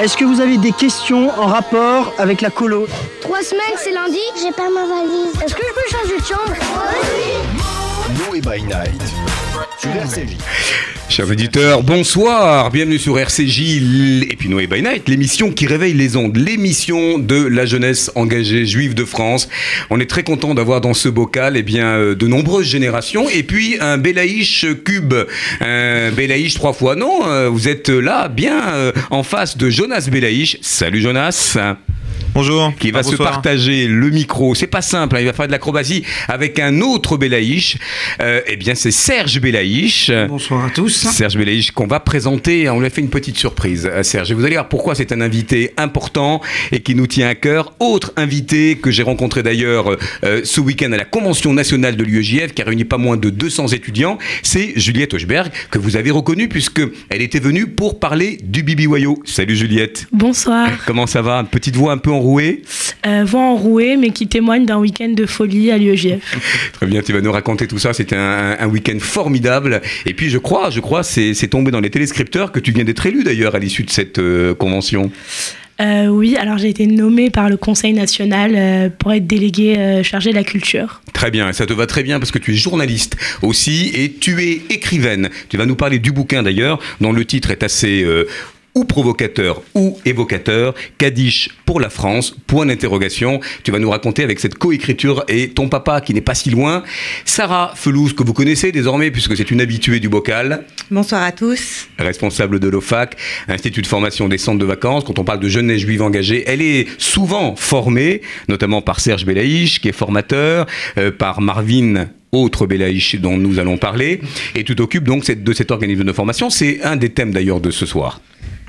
Est-ce que vous avez des questions en rapport avec la colo Trois semaines, c'est lundi J'ai pas ma valise. Est-ce que je peux changer de chambre? Noé by Night sur RCJ. Chers auditeurs, bonsoir, bienvenue sur RCJ et puis Noé by Night, l'émission qui réveille les ondes, l'émission de la jeunesse engagée juive de France. On est très content d'avoir dans ce bocal eh bien, euh, de nombreuses générations et puis un Belaïch cube, un Belaïch trois fois. Non, euh, vous êtes là bien euh, en face de Jonas Belaïch. Salut Jonas. Bonjour. Qui va Ah, se partager le micro. C'est pas simple, hein, il va faire de l'acrobatie avec un autre Belaïch. Euh, eh bien, c'est Serge Belaïch. Bonsoir à tous. Serge Belaïch qu'on va présenter. On lui a fait une petite surprise à Serge. Et vous allez voir pourquoi c'est un invité important et qui nous tient à cœur. Autre invité que j'ai rencontré d'ailleurs euh, ce week-end à la Convention nationale de l'UEJF qui a réuni pas moins de 200 étudiants, c'est Juliette Hochberg que vous avez reconnue puisque elle était venue pour parler du BBYO. Salut Juliette. Bonsoir. Comment ça va? Petite voix un peu enrouée Euh, voix enrouée, mais qui témoigne d'un week-end de folie à l'UEJF. Très bien, tu vas nous raconter tout ça. C'était un, un week-end formidable. Et puis, je crois, je crois, c'est tombé dans les téléscripteurs que tu viens d'être élu d'ailleurs à l'issue de cette euh, convention. Euh, oui, alors j'ai été nommée par le Conseil national euh, pour être déléguée euh, chargée de la culture. Très bien, et ça te va très bien parce que tu es journaliste aussi et tu es écrivaine. Tu vas nous parler du bouquin d'ailleurs, dont le titre est assez ou provocateur ou évocateur, Kadish pour la France, point d'interrogation. Tu vas nous raconter avec cette coécriture et ton papa qui n'est pas si loin, Sarah Felouz, que vous connaissez désormais puisque c'est une habituée du bocal. Bonsoir à tous. responsable de l'OFAC, Institut de formation des centres de vacances. Quand on parle de jeunesse juive engagée, elle est souvent formée, notamment par Serge Belaïch, qui est formateur, euh, par Marvin autre Belaïch dont nous allons parler, et tu t'occupes donc de cet organisme de formation. C'est un des thèmes d'ailleurs de ce soir.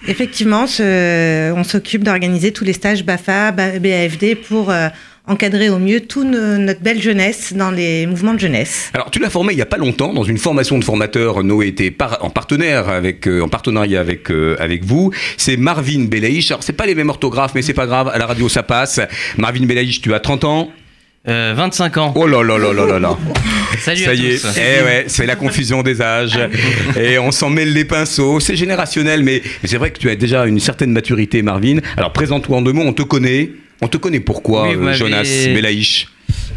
Effectivement, ce- on s'occupe d'organiser tous les stages BAFA, Ba- BAFD pour euh, encadrer au mieux toute notre belle jeunesse dans les mouvements de jeunesse. Alors, tu l'as formé il n'y a pas longtemps dans une formation de formateurs. Noé était par- en partenaire avec, euh, en partenariat avec euh, avec vous. C'est Marvin Belaïch. Alors, c'est pas les mêmes orthographes, mais c'est pas grave. À la radio, ça passe. Marvin Belaïch, tu as 30 ans. Euh, 25 ans. Oh là là là là là là. Salut Ça à y est, tous. eh ouais, c'est la confusion des âges. Et on s'en mêle les pinceaux. C'est générationnel, mais, c'est vrai que tu as déjà une certaine maturité, Marvin. Alors présente-toi en deux mots, on te connaît. On te connaît pourquoi, Oui, euh, Jonas Belaïch?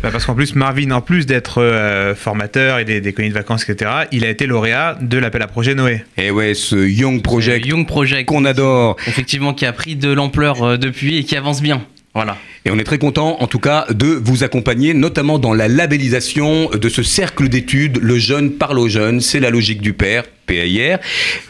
Bah, parce qu'en plus, Marvin, en plus d'être euh, formateur et des, des colonies de vacances, etc., il a été lauréat de l'appel à projet Noé. Eh ouais, ce Young Project Young Project. qu'on adore. Effectivement, qui a pris de l'ampleur euh, depuis et qui avance bien. Voilà. Et on est très content, en tout cas, de vous accompagner, notamment dans la labellisation de ce cercle d'études. Le jeune parle aux jeunes, c'est la logique du père. PAIR.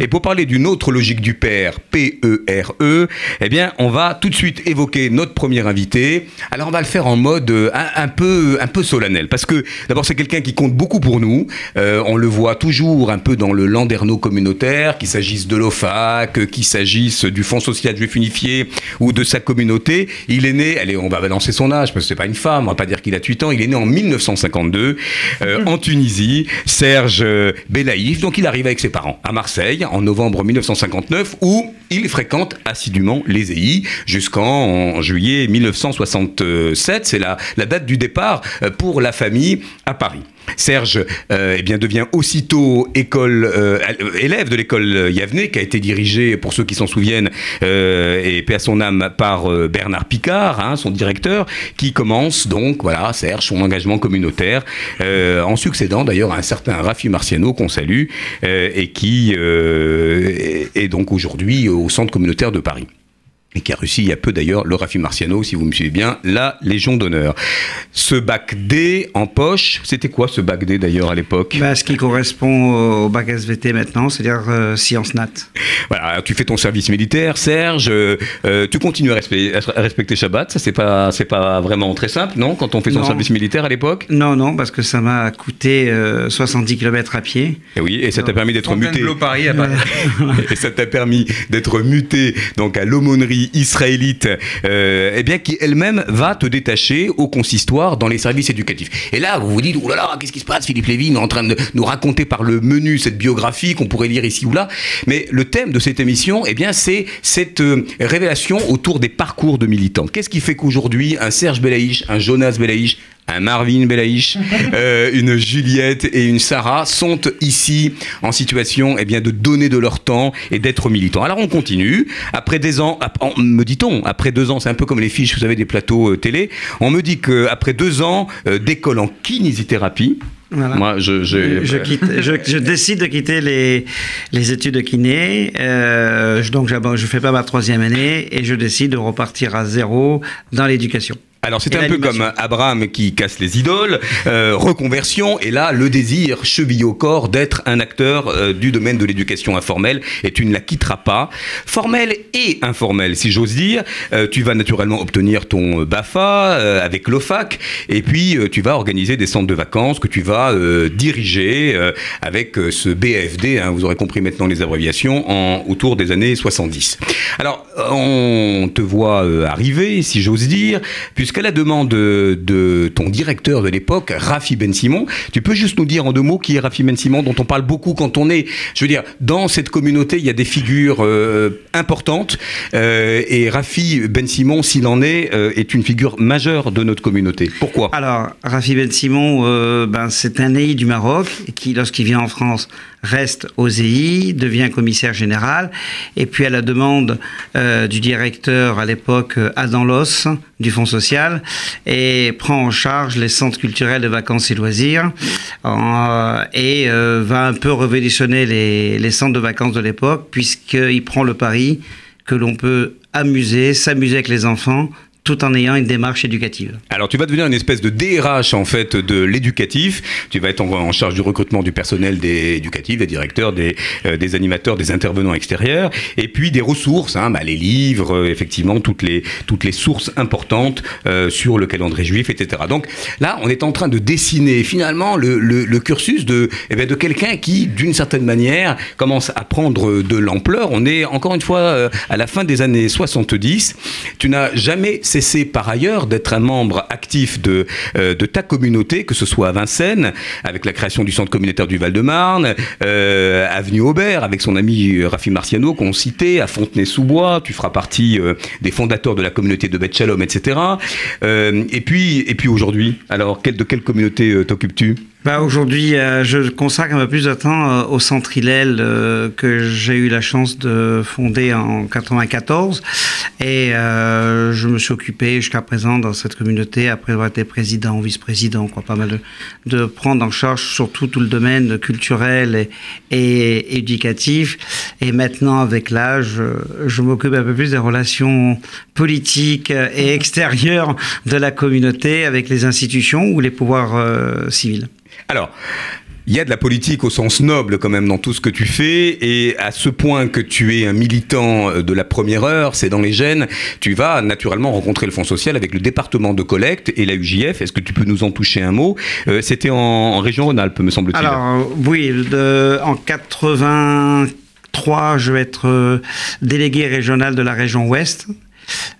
Et pour parler d'une autre logique du père, P-E-R-E, eh bien, on va tout de suite évoquer notre premier invité. Alors, on va le faire en mode euh, un, peu, un peu solennel, parce que d'abord, c'est quelqu'un qui compte beaucoup pour nous. Euh, on le voit toujours un peu dans le landerneau communautaire, qu'il s'agisse de l'OFAC, qu'il s'agisse du Fonds social juif unifié ou de sa communauté. Il est né, allez, on va balancer son âge, parce que c'est pas une femme, on va pas dire qu'il a 8 ans, il est né en 1952 euh, en Tunisie, Serge euh, Belaïf, donc il arrive avec ses parents à Marseille en novembre 1959 où il fréquente assidûment les EI jusqu'en juillet 1967, c'est la, la date du départ euh, pour la famille à Paris. Serge euh, eh bien, devient aussitôt école, euh, élève de l'école Yavne, qui a été dirigée, pour ceux qui s'en souviennent, euh, et paix à son âme, par euh, Bernard Picard, hein, son directeur, qui commence donc, voilà, Serge, son engagement communautaire, euh, en succédant d'ailleurs à un certain Raffi Marciano, qu'on salue, euh, et qui euh, est donc aujourd'hui au centre communautaire de Paris et qui a reçu il y a peu d'ailleurs le Raffi Marciano, si vous me suivez bien, la Légion d'honneur. Ce bac D en poche, c'était quoi ce bac D d'ailleurs à l'époque? Bah, ce qui correspond au bac SVT maintenant, c'est-à-dire euh, sciences nat. Voilà, tu fais ton service militaire, Serge. euh, euh, tu continues à respecter, à respecter Shabbat. Ça, c'est pas, c'est pas vraiment très simple, non Quand on fait son Non. service militaire à l'époque? Non, non, parce que ça m'a coûté euh, 70 km à pied. Et oui, et ça t'a permis d'être muté. Paris à Paris. et ça t'a permis d'être muté donc à l'aumônerie israélite, euh, eh bien qui elle-même va te détacher au consistoire dans les services éducatifs. Et là, vous vous dites, oh là là, qu'est-ce qui se passe Philippe Lévy est en train de nous raconter par le menu cette biographie qu'on pourrait lire ici ou là. Mais le thème de cette émission, eh bien, c'est cette euh, révélation autour des parcours de militants. Qu'est-ce qui fait qu'aujourd'hui, un Serge Belaïch, un Jonas Belaïch, un Marvin Belaïch, euh, une Juliette et une Sarah sont ici en situation eh bien, de donner de leur temps et d'être militants. Alors on continue. Après des ans, me dit-on, après deux ans, c'est un peu comme les fiches, vous savez, des plateaux euh, télé, on me dit qu'après deux ans euh, d'école en kinésithérapie, Voilà. moi je... je- Je, quitte, je, je décide de quitter les, les études de kiné, euh, je- donc je fais pas ma troisième année et je décide de repartir à zéro dans l'éducation. Alors c'est un peu comme Abraham qui casse les idoles, euh, reconversion, et là le désir chevillé au corps d'être un acteur euh, du domaine de l'éducation informelle, et tu ne la quitteras pas. Formelle et informelle, si j'ose dire. Euh, tu vas naturellement obtenir ton BAFA avec l'OFAC, et puis tu vas organiser des centres de vacances que tu vas diriger avec ce BFD, hein, vous aurez compris maintenant les abréviations, en, autour des années 70. Alors on te voit arriver, si j'ose dire, puisqu'à la demande de, ton directeur de l'époque, Rafi Ben Simon, tu peux juste nous dire en deux mots qui est Rafi Ben Simon, dont on parle beaucoup quand on est, je veux dire, dans cette communauté, il y a des figures euh, importantes, euh, et Rafi Ben Simon, s'il en est, euh, est une figure majeure de notre communauté. Pourquoi? Alors, Rafi Ben Simon, ben, c'est un EI du Maroc qui, lorsqu'il vient en France, reste au EI, devient commissaire général, et puis à la demande euh, du directeur à l'époque euh, Adam Loss du Fonds social, et prend en charge les centres culturels de vacances et loisirs, euh, et va un peu révolutionner les, les centres de vacances de l'époque, puisqu'il prend le pari que l'on peut amuser, s'amuser avec les enfants, tout en ayant une démarche éducative. Alors tu vas devenir une espèce de DRH en fait de l'éducatif. Tu vas être en, charge du recrutement du personnel des éducatifs, des directeurs, des, euh, animateurs, des intervenants extérieurs, et puis des ressources, hein, bah, les livres, euh, effectivement toutes les sources importantes euh, sur le calendrier juif, etc. Donc là, on est en train de dessiner finalement le, cursus de eh bien, de quelqu'un qui, d'une certaine manière, commence à prendre de l'ampleur. On est encore une fois à la fin des années 70. Tu n'as jamais cessé par ailleurs d'être un membre actif de, euh, de ta communauté, que ce soit à Vincennes, avec la création du centre communautaire du Val-de-Marne, euh, Avenue Aubert, avec son ami euh, Rafi Marciano, qu'on citait, à Fontenay-sous-Bois, tu feras partie euh, des fondateurs de la communauté de Beth Shalom, etc. Et puis, et puis aujourd'hui, alors, de quelle communauté t'occupes-tu? Bah, Aujourd'hui, euh, je consacre un peu plus de temps euh, au Centre euh, que j'ai eu la chance de fonder en 94. Et euh, je me suis occupé jusqu'à présent dans cette communauté, après avoir été président, vice-président, quoi, pas mal de, de prendre en charge surtout tout le domaine culturel et, éducatif. Et maintenant, avec l'âge, euh, je m'occupe un peu plus des relations politiques et extérieures de la communauté avec les institutions ou les pouvoirs civils. Alors, il y a de la politique au sens noble quand même dans tout ce que tu fais et à ce point que tu es un militant euh, de la première heure, c'est dans les gènes, tu vas naturellement rencontrer le Fonds social avec le département de collecte et la UJF. Est-ce que tu peux nous en toucher un mot? Euh, C'était en, région Rhône-Alpes, me semble-t-il. Alors, euh, oui, en 83, je vais être délégué régional de la région Ouest.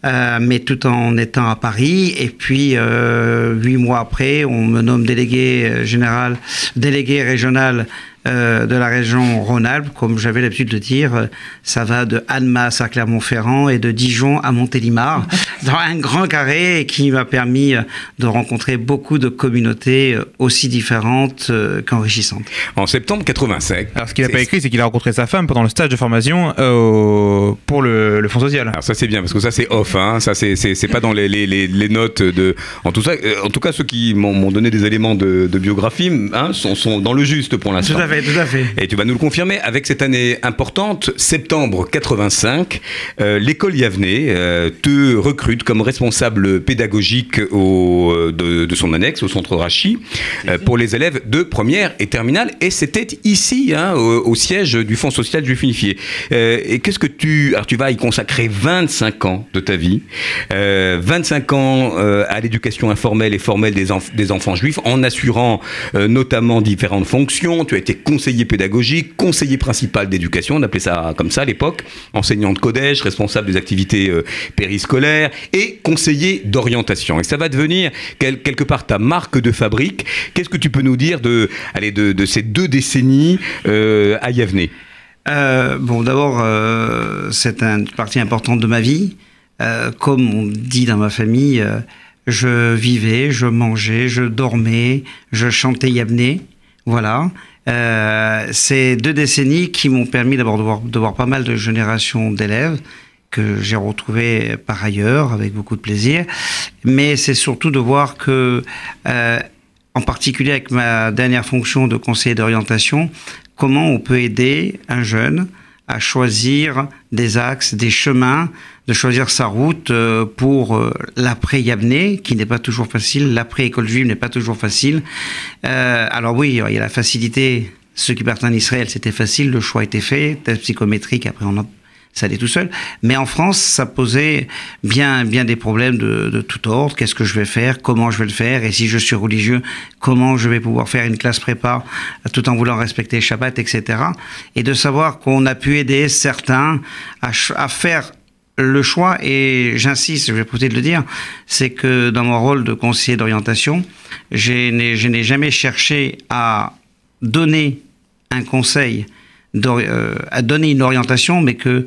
Euh, mais tout en étant à Paris. Et puis, euh, huit mois après, on me nomme délégué euh, général, délégué régional euh, de la région Rhône-Alpes. Comme j'avais l'habitude de dire, euh, ça va de Annemasse à Clermont-Ferrand et de Dijon à Montélimar, dans un grand carré qui m'a permis euh, de rencontrer beaucoup de communautés aussi différentes qu'enrichissantes. En septembre 85. Alors, ce qu'il n'a pas écrit, c'est qu'il a rencontré sa femme pendant le stage de formation euh, pour le, le Fonds social. Alors ça c'est bien parce que ça c'est off, hein. ça c'est pas dans les, les, les, les notes de. En tout, ça, en tout cas ceux qui m'ont m'ont donné des éléments de, de biographie hein, sont, sont dans le juste pour l'instant. Tout à fait, tout à fait. Et tu vas nous le confirmer avec cette année importante, septembre 85, euh, l'école Yavnay euh, te recrute comme responsable pédagogique au, euh, de, de son annexe au centre Rachi euh, pour les élèves de première et terminale. Et c'était ici, hein, au, au siège du Fonds social juif unifié. Et qu'est-ce que tu... Alors tu vas y consacrer 25 ans de ta vie, euh, 25 ans à l'éducation informelle et formelle des, enf- des enfants juifs, en assurant notamment différentes fonctions. Tu as été conseiller pédagogique, conseiller principal d'éducation, on appelait ça comme ça à l'époque, enseignant de codège, responsable des activités euh, périscolaires et conseiller d'orientation. Et ça va devenir quel- quelque part ta marque de fabrique. Qu'est-ce que tu peux nous dire de, allez, de, ces deux décennies euh, à Yavnay Euh, bon, d'abord, c'est un- une partie importante de ma vie. Comme on dit dans ma famille, je vivais, je mangeais, je dormais, je chantais Yabné. Voilà. Euh, c'est deux décennies qui m'ont permis d'abord de voir, de voir pas mal de générations d'élèves que j'ai retrouvés par ailleurs avec beaucoup de plaisir. Mais c'est surtout de voir que, euh, en particulier avec ma dernière fonction de conseiller d'orientation, comment on peut aider un jeune à choisir des axes, des chemins, de choisir sa route euh, pour euh, l'après Yabné, qui n'est pas toujours facile, l'après école juive n'est pas toujours facile. Euh, alors oui, il y a la facilité. Ceux qui partent en Israël, c'était facile, le choix était fait, test psychométrique, après on a ça allait tout seul. Mais en France, ça posait bien, bien des problèmes de, de tout ordre. Qu'est-ce que je vais faire? Comment je vais le faire? Et si je suis religieux, comment je vais pouvoir faire une classe prépa tout en voulant respecter Shabbat, etc. Et de savoir qu'on a pu aider certains à, à faire le choix, et j'insiste, je vais peut-être le dire, c'est que dans mon rôle de conseiller d'orientation, je n'ai jamais cherché à donner un conseil euh, à donner une orientation, mais que,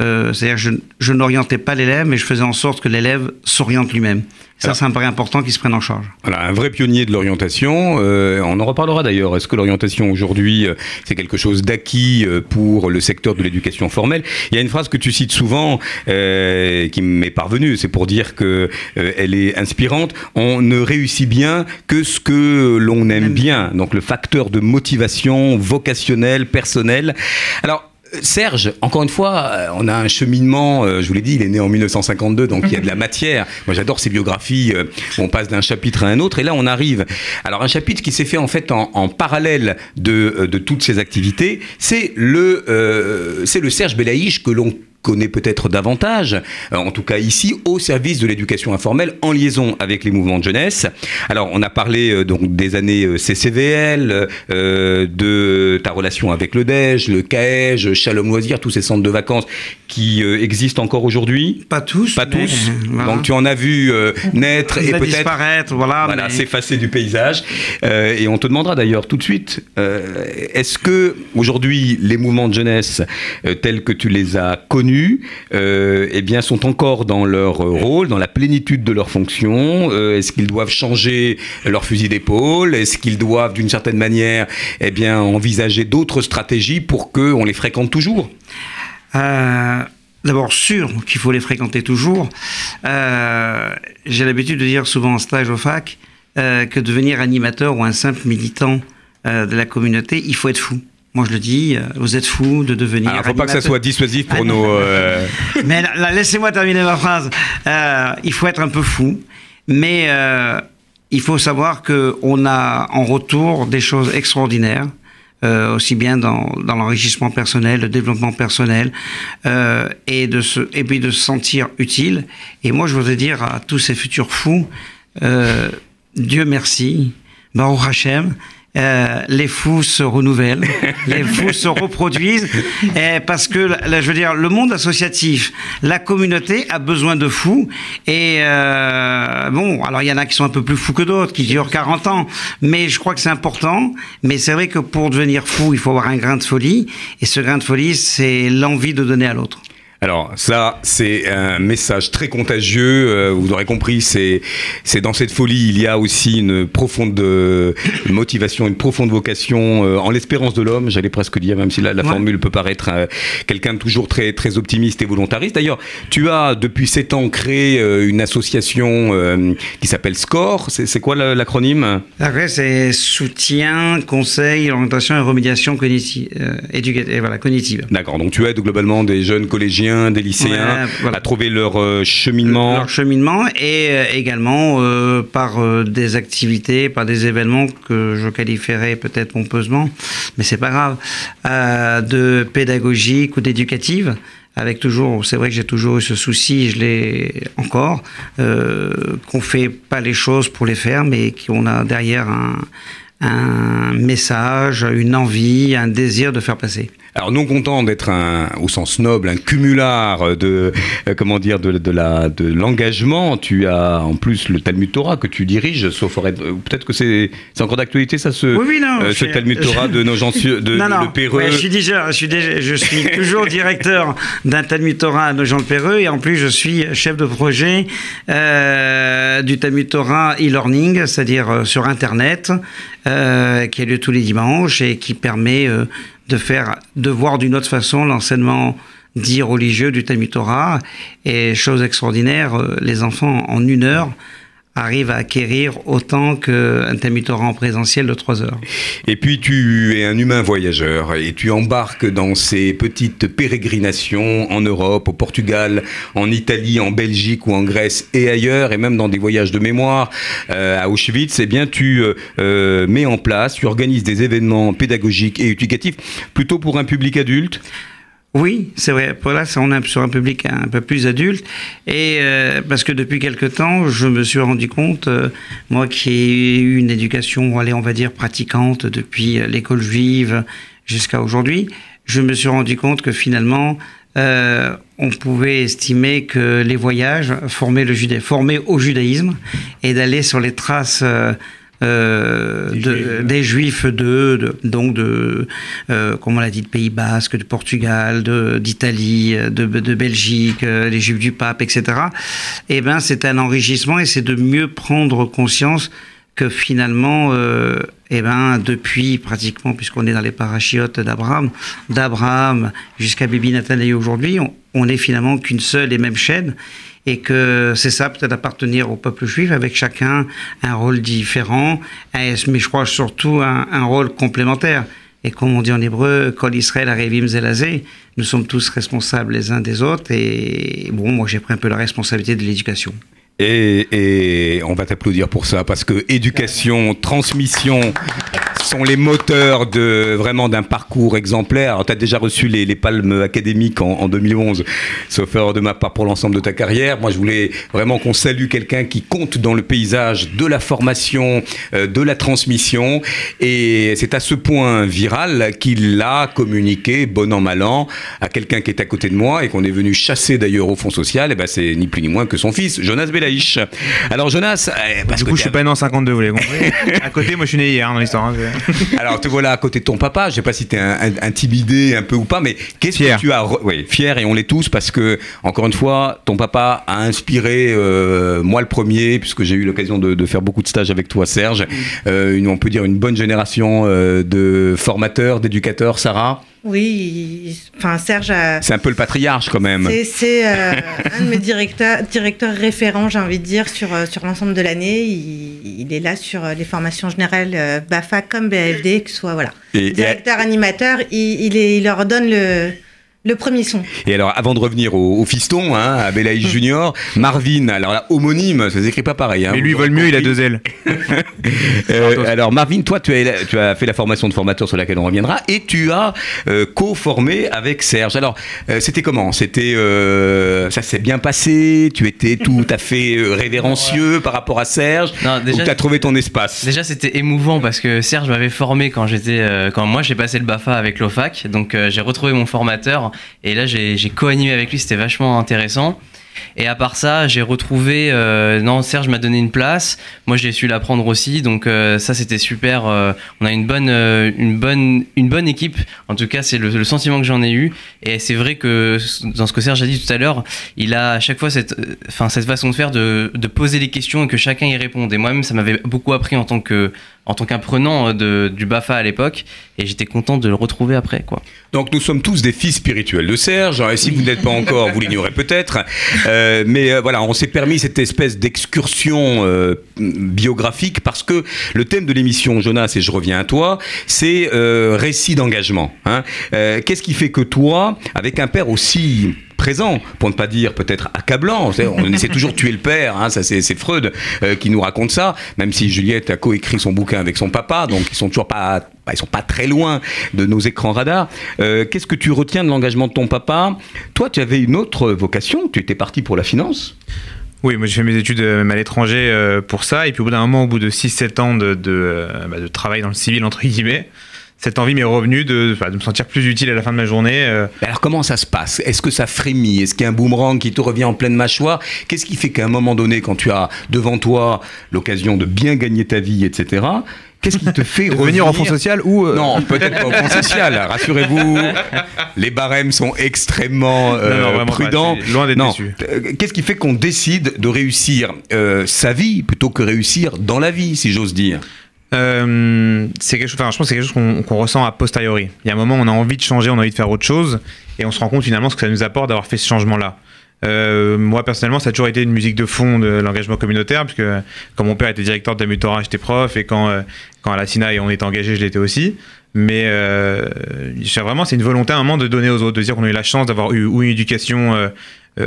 euh, c'est-à-dire, je, je n'orientais pas l'élève, mais je faisais en sorte que l'élève s'oriente lui-même. Ça, ça me paraît important qu'ils se prennent en charge. Voilà, un vrai pionnier de l'orientation. Euh, on en reparlera d'ailleurs. Est-ce que l'orientation aujourd'hui, euh, c'est quelque chose d'acquis pour le secteur de l'éducation formelle? Il y a une phrase que tu cites souvent euh, qui m'est parvenue. C'est pour dire que euh, elle est inspirante. On ne réussit bien que ce que l'on aime bien. Donc le facteur de motivation vocationnelle, personnelle. Alors Serge, encore une fois, euh, on a un cheminement, euh, je vous l'ai dit, il est né en 1952, donc il y a de la matière. Moi j'adore ces biographies euh, où on passe d'un chapitre à un autre, et là on arrive. Alors un chapitre qui s'est fait en fait en, parallèle de, de, toutes ces activités, c'est le, euh, c'est le Serge Belaïch que l'on connaît peut-être davantage, en tout cas ici, au service de l'éducation informelle en liaison avec les mouvements de jeunesse. Alors, on a parlé euh, donc des années CCVL, euh, de ta relation avec le DEJ, le CAEJ, Shalom Loisirs, tous ces centres de vacances qui euh, existent encore aujourd'hui Pas tous. Pas tous. voilà. Donc, tu en as vu euh, naître et peut-être disparaître, voilà. voilà, mais- s'effacer du paysage. Euh, et on te demandera d'ailleurs tout de suite, euh, est-ce que aujourd'hui les mouvements de jeunesse euh, tels que tu les as connus, euh, eh bien, sont encore dans leur euh, rôle, dans la plénitude de leurs fonctions Euh, Est-ce qu'ils doivent changer leur fusil d'épaule? Est-ce qu'ils doivent, d'une certaine manière, eh bien, envisager d'autres stratégies pour que on les fréquente toujours? D'abord, sûr qu'il faut les fréquenter toujours. J'ai l'habitude de dire souvent en stage au fac que devenir animateur ou un simple militant de la communauté, il faut être fou. Moi, je le dis, euh, vous êtes fou de devenir. Alors, faut pas que ça soit dissuasif pour Ah, nos. euh, Mais laissez-moi terminer ma phrase. Euh, il faut être un peu fou, mais euh, il faut savoir que on a en retour des choses extraordinaires. aussi bien dans, dans l'enrichissement personnel, le développement personnel, et, de se, et puis de se sentir utile. Et moi, je voudrais dire à tous ces futurs fous, Dieu merci, Baruch Hashem, euh, les fous se renouvellent, les fous se reproduisent, et parce que là, je veux dire, le monde associatif, la communauté a besoin de fous. Et euh, bon, alors il y en a qui sont un peu plus fous que d'autres, qui durent 40 ans, mais je crois que c'est important. Mais c'est vrai que pour devenir fou, il faut avoir un grain de folie, et ce grain de folie, c'est l'envie de donner à l'autre. Alors ça, c'est un message très contagieux. Euh, vous aurez compris, c'est dans cette folie, il y a aussi une profonde euh, motivation, une profonde vocation euh, en l'espérance de l'homme. J'allais presque dire, même si la, la Ouais. formule peut paraître quelqu'un de toujours très très optimiste et volontariste. D'ailleurs, tu as depuis sept ans créé une association qui s'appelle Score. C'est quoi la- l'acronyme? Après, c'est soutien, conseil, orientation et remédiation cognitive, éducative, voilà, cognitive. D'accord. Donc tu aides globalement des jeunes collégiens, des lycéens Ouais, voilà. à trouver leur euh, cheminement. leur cheminement et euh, également euh, par des activités, par des événements que je qualifierais peut-être pompeusement, mais c'est pas grave, de pédagogique ou d'éducative. Avec toujours, c'est vrai que j'ai toujours eu ce souci, je l'ai encore, euh, qu'on fait pas les choses pour les faire, mais qu'on a derrière un, un message, une envie, un désir de faire passer. Alors non content d'être un, au sens noble, un cumulard de, euh, comment dire, de, de la, de l'engagement, tu as en plus le Talmud Torah que tu diriges, sauf euh, peut-être que c'est, c'est encore d'actualité ça, ce, Oui, oui, non, euh, ce Talmud Torah de nos gens de non, non. le Péreux. Ouais, je suis déjà, je suis déjà, je suis toujours directeur d'un Talmud Torah à Nogent-le-Péreux et en plus je suis chef de projet euh, du Talmud Torah e-learning, c'est-à-dire sur Internet, qui a lieu tous les dimanches et qui permet de faire, de voir d'une autre façon l'enseignement dit religieux du Talmud Torah. Et chose extraordinaire, euh, les enfants en une heure arrivent à acquérir autant qu'un en présentiel de trois heures. Et puis tu es un humain voyageur et tu embarques dans ces petites pérégrinations en Europe, au Portugal, en Italie, en Belgique ou en Grèce et ailleurs, et même dans des voyages de mémoire euh, à Auschwitz. Eh bien, tu euh, euh, mets en place, tu organises des événements pédagogiques et éducatifs plutôt pour un public adulte? Oui, c'est vrai. Pour là, on est sur un public un peu plus adulte. Et euh, parce que depuis quelque temps, je me suis rendu compte, euh, moi qui ai eu une éducation, allez, on va dire, pratiquante depuis euh, l'école juive jusqu'à aujourd'hui, je me suis rendu compte que finalement, euh, on pouvait estimer que les voyages formaient, le juda- formaient au judaïsme et d'aller sur les traces euh, euh, de- des juifs de, de- donc de euh, comme on l'a dit de Pays Basque, de Portugal, d'Italie, de, de Belgique, euh, les juifs du pape, etc. Eh ben c'est un enrichissement et c'est de mieux prendre conscience que finalement, euh, eh ben, depuis pratiquement, puisqu'on est dans les parachiotes d'Abraham, d'Abraham jusqu'à Bibi Nathanaël aujourd'hui, on, on est finalement qu'une seule et même chaîne, et que c'est ça peut-être appartenir au peuple juif, avec chacun un rôle différent, mais je crois surtout un, un rôle complémentaire. Et comme on dit en hébreu, Kol Israël Arevim Zelazé, nous sommes tous responsables les uns des autres, et bon, moi j'ai pris un peu la responsabilité de l'éducation. Et, et on va t'applaudir pour ça parce que éducation, transmission sont les moteurs de vraiment d'un parcours exemplaire. Tu as déjà reçu les, les palmes académiques en, en 2011, sauf erreur de ma part pour l'ensemble de ta carrière. Moi, je voulais vraiment qu'on salue quelqu'un qui compte dans le paysage de la formation, euh, de la transmission. Et c'est à ce point viral qu'il l'a communiqué, bon an, mal an, à quelqu'un qui est à côté de moi et qu'on est venu chasser d'ailleurs au Fonds social. Et ben, c'est ni plus ni moins que son fils, Jonas Belaïch. Alors, Jonas, eh, parce Du que coup, je t'es suis pas né en 52, vous l'avez compris. à côté, moi, je suis né hier hein, dans l'histoire. hein. alors te voilà à côté de ton papa. Je sais pas si tu es intimidé un peu ou pas, mais qu'est-ce que tu as re- Oui, fier et on l'est tous parce que encore une fois, ton papa a inspiré euh, moi le premier, puisque j'ai eu l'occasion de, de faire beaucoup de stages avec toi, Serge. Euh, une, on peut dire une bonne génération euh, de formateurs, d'éducateurs, Sarah. Oui, enfin Serge a. C'est un peu le patriarche quand même. C'est c'est, euh, un de mes directeurs, directeurs référents, j'ai envie de dire, sur, euh, sur l'ensemble de l'année. Il, il est là sur euh, les formations générales euh, BAFA comme BAFD, que ce soit voilà. Et- et- Directeur animateur, il, il, est- il leur donne le, le premier son. Et alors, avant de revenir au, au fiston, hein, à Belaïch Junior, Marvin, alors là, homonyme, ça s'écrit pas pareil. Hein, Mais lui, vole mieux, il a deux ailes. Euh, alors Marvin, toi tu as, tu as fait la formation de formateur sur laquelle on reviendra et tu as euh, co-formé avec Serge. Alors euh, c'était comment? C'était euh, ça s'est bien passé? Tu étais tout à fait révérencieux par rapport à Serge? Non, Ou déjà, tu as trouvé ton espace? Déjà, c'était émouvant parce que Serge m'avait formé quand j'étais, euh, quand moi j'ai passé le Bafa avec l'OFAC. Donc euh, j'ai retrouvé mon formateur et là j'ai co-animé avec lui. C'était vachement intéressant. Et à part ça, j'ai retrouvé. euh, non, Serge m'a donné une place. Moi, j'ai su la prendre aussi. Donc euh, ça, c'était super. euh, on a une bonne, une bonne, une bonne équipe. En tout cas, c'est le, sentiment que j'en ai eu. Et c'est vrai que dans ce que Serge a dit tout à l'heure, il a à chaque fois cette, cette façon de faire, de, de poser les questions et que chacun y réponde. Et moi-même, ça m'avait beaucoup appris en tant que, en tant qu'apprenant euh, du Bafa à l'époque. Et j'étais content de le retrouver après, quoi. Donc nous sommes tous des fils spirituels de Serge. Et si vous n'êtes pas encore, vous l'ignorez peut-être. Euh, mais euh, voilà, on s'est permis cette espèce d'excursion biographique parce que le thème de l'émission, Jonas, et je reviens à toi, c'est récit d'engagement. hein. Qu'est-ce qui fait que toi, avec un père aussi présent, pour ne pas dire peut-être accablant. On essaie toujours de tuer le père, hein, ça c'est Freud euh, qui nous raconte ça, même si Juliette a coécrit son bouquin avec son papa, donc ils sont toujours pas, bah, ils sont pas très loin de nos écrans radars. Euh, Qu'est-ce que tu retiens de l'engagement de ton papa? Toi, tu avais une autre vocation, tu étais parti pour la finance. Oui, moi j'ai fait mes études euh, même à l'étranger euh, pour ça. Et puis au bout d'un moment, au bout de 6-7 ans de, de, euh, bah, de travail dans le civil, entre guillemets, cette envie m'est revenue de, enfin, de me sentir plus utile à la fin de ma journée. euh. Alors comment ça se passe? Est-ce que ça frémit? Est-ce qu'il y a un boomerang qui te revient en pleine mâchoire? Qu'est-ce qui fait qu'à un moment donné, quand tu as devant toi l'occasion de bien gagner ta vie, etc., qu'est-ce qui te fait revenir? venir en fonds social ou euh, Non, peut-être pas au fonds social. Rassurez-vous, les barèmes sont extrêmement euh, Non, non, vraiment pas. prudents. Loin d'être déçu. Euh, Qu'est-ce qui fait qu'on décide de réussir euh, sa vie plutôt que réussir dans la vie, si j'ose dire? Euh, c'est quelque chose, je pense que c'est quelque chose qu'on ressent a posteriori. Il y a un moment où on a envie de changer, on a envie de faire autre chose, et on se rend compte finalement ce que ça nous apporte d'avoir fait ce changement-là. Euh, moi personnellement, ça a toujours été une musique de fond de l'engagement communautaire, puisque quand mon père était directeur de Damutora, j'étais prof, et quand, euh, quand à la SINA on était engagé, je l'étais aussi. Mais vraiment, c'est une volonté à un moment de donner aux autres, de dire qu'on a eu la chance d'avoir eu ou une éducation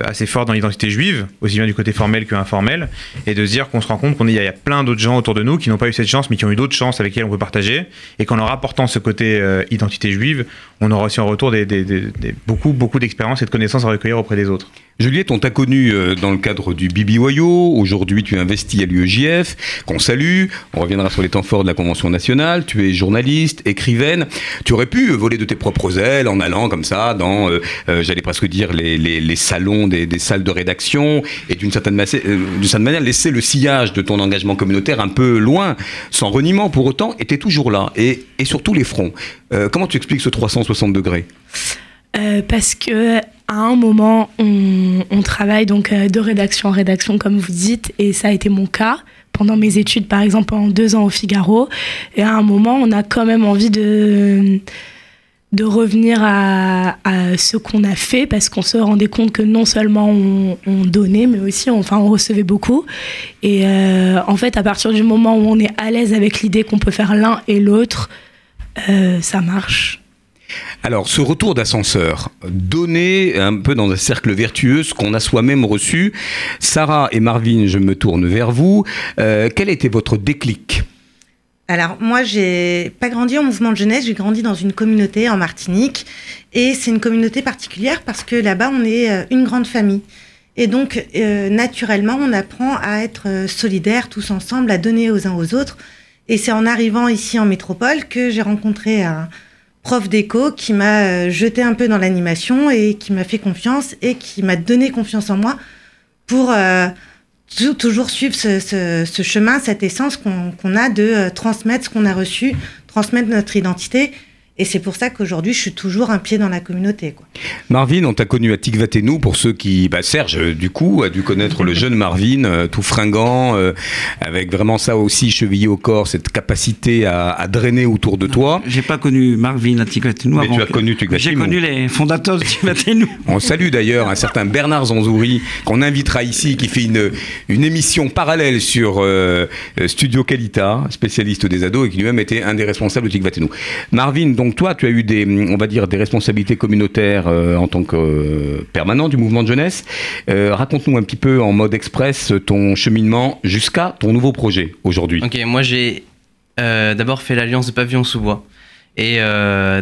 assez forte dans l'identité juive, aussi bien du côté formel que informel, et de se dire qu'on se rend compte qu'il y, y a plein d'autres gens autour de nous qui n'ont pas eu cette chance, mais qui ont eu d'autres chances avec lesquelles on peut partager, et qu'en leur apportant ce côté euh, identité juive, on aura aussi en retour beaucoup, beaucoup d'expériences et de connaissances à recueillir auprès des autres. Juliette, on t'a connu euh, dans le cadre du BBYO. Aujourd'hui, tu investis à l'UEJF, qu'on salue. On reviendra sur les temps forts de la Convention nationale. Tu es journaliste, écrivaine. Tu aurais pu voler de tes propres ailes en allant comme ça dans, euh, euh, j'allais presque dire, les, salons des, salles de rédaction et d'une certaine, euh, manière laisser le sillage de ton engagement communautaire un peu loin, sans reniement pour autant, et tu toujours là, et, et sur tous les fronts. Euh, comment tu expliques ce 360 degrés? Euh, parce que à un moment, on, travaille donc euh, de rédaction en rédaction, comme vous dites, et ça a été mon cas pendant mes études, par exemple, pendant deux ans au Figaro. Et à un moment, on a quand même envie de de revenir à, ce qu'on a fait parce qu'on se rendait compte que non seulement on, on donnait mais aussi on, enfin on recevait beaucoup et en fait à partir du moment où on est à l'aise avec l'idée qu'on peut faire l'un et l'autre euh, ça marche Alors, ce retour d'ascenseur, donner un peu dans un cercle vertueux ce qu'on a soi-même reçu. Sarah et Marvin, je me tourne vers vous. Euh, quel était votre déclic? Alors moi, j'ai pas grandi en mouvement de jeunesse, j'ai grandi dans une communauté en Martinique et c'est une communauté particulière parce que là-bas, on est euh, une grande famille. Et donc, euh, naturellement, on apprend à être solidaires tous ensemble, à donner aux uns aux autres. Et c'est en arrivant ici en métropole que j'ai rencontré un prof d'éco qui m'a euh, jeté un peu dans l'animation et qui m'a fait confiance et qui m'a donné confiance en moi pour euh, tou- toujours suivre ce, chemin, cette essence qu'on qu'on a de euh, transmettre ce qu'on a reçu, transmettre notre identité. Et c'est pour ça qu'aujourd'hui, je suis toujours un pied dans la communauté. Quoi. Marvin, on t'a connu à Tigvatenou pour ceux qui. Bah, Serge, euh, du coup, a dû connaître le jeune Marvin, euh, tout fringant, euh, avec vraiment ça aussi chevillé au corps, cette capacité à, à drainer autour de toi. J'ai pas connu Marvin à Tigvatenou Mais avant tu as que- connu Tigvatenou. J'ai connu les fondateurs de Tigvatenou. On salue d'ailleurs un certain Bernard Zanzouri qu'on invitera ici, qui fait une, une émission parallèle sur euh, Studio Calita, spécialiste des ados, et qui lui-même était un des responsables de Tigvatenou. Marvin, donc toi, tu as eu des, on va dire, des responsabilités communautaires euh, en tant que euh, permanent du mouvement de jeunesse. Euh, Raconte-nous un petit peu en mode express ton cheminement jusqu'à ton nouveau projet aujourd'hui. Ok, moi j'ai d'abord fait l'alliance de Pavillon sous bois. Et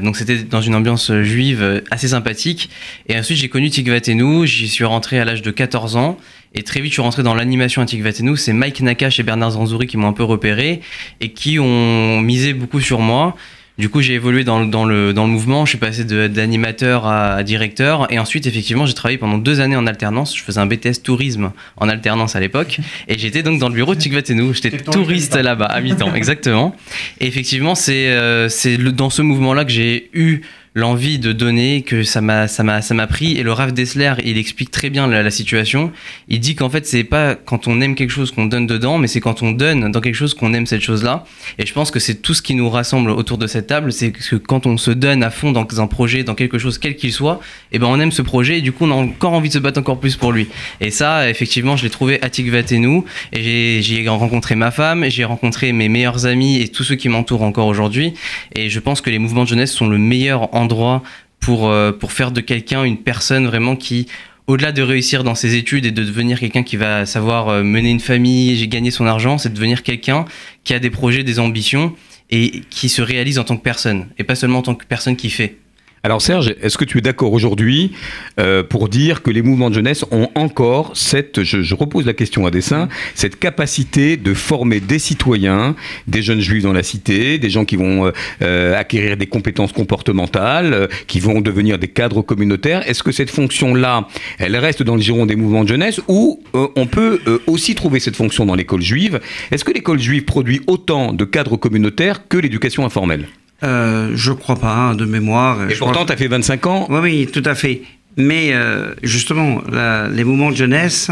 donc c'était dans une ambiance juive assez sympathique. Et ensuite j'ai connu Tigvatenou, j'y suis rentré à l'âge de 14 ans. Et très vite je suis rentré dans l'animation à Tigvatenou. C'est Mike Nakache et Bernard Zanzouri qui m'ont un peu repéré et qui ont misé beaucoup sur moi. Du coup, j'ai évolué dans, le- dans, le, dans le mouvement. Je suis passé d'animateur à, à directeur. Et ensuite, effectivement, j'ai travaillé pendant deux années en alternance. Je faisais un BTS tourisme en alternance à l'époque. Et j'étais donc dans le bureau de Tigvatenou. J'étais touriste là-bas, à mi-temps, exactement. Et effectivement, c'est euh, dans ce mouvement-là que j'ai eu l'envie de donner, que ça m'a ça m'a ça m'a pris. Et le Raph Dessler, il explique très bien la, situation. Il dit qu'en fait, c'est pas quand on aime quelque chose qu'on donne dedans, mais c'est quand on donne dans quelque chose qu'on aime cette chose-là. Et je pense que c'est tout ce qui nous rassemble autour de cette table, c'est que quand on se donne à fond dans un projet, dans quelque chose quel qu'il soit, et ben on aime ce projet et du coup on a encore envie de se battre encore plus pour lui. Et ça, effectivement, je l'ai trouvé à Tigvatenou et j'ai- rencontré ma femme, j'ai rencontré mes meilleurs amis et tous ceux qui m'entourent encore aujourd'hui. Et je pense que les mouvements de jeunesse sont le meilleur endroit pour, euh, pour faire de quelqu'un une personne vraiment qui au-delà de réussir dans ses études et de devenir quelqu'un qui va savoir euh, mener une famille, gagné son argent, c'est de devenir quelqu'un qui a des projets, des ambitions et qui se réalise en tant que personne et pas seulement en tant que personne qui fait. Alors Serge, est-ce que tu es d'accord aujourd'hui euh, pour dire que les mouvements de jeunesse ont encore cette, je, je repose la question à dessein, cette capacité de former des citoyens, des jeunes juifs dans la cité, des gens qui vont euh, euh, acquérir des compétences comportementales, euh, qui vont devenir des cadres communautaires? Est-ce que cette fonction-là, elle reste dans le giron des mouvements de jeunesse ou euh, on peut euh, aussi trouver cette fonction dans l'école juive? Est-ce que l'école juive produit autant de cadres communautaires que l'éducation informelle? Euh, je crois pas, hein, de mémoire. Et pourtant, tu as fait 25 ans. Oui, oui, tout à fait. Mais euh, justement, la- les mouvements de jeunesse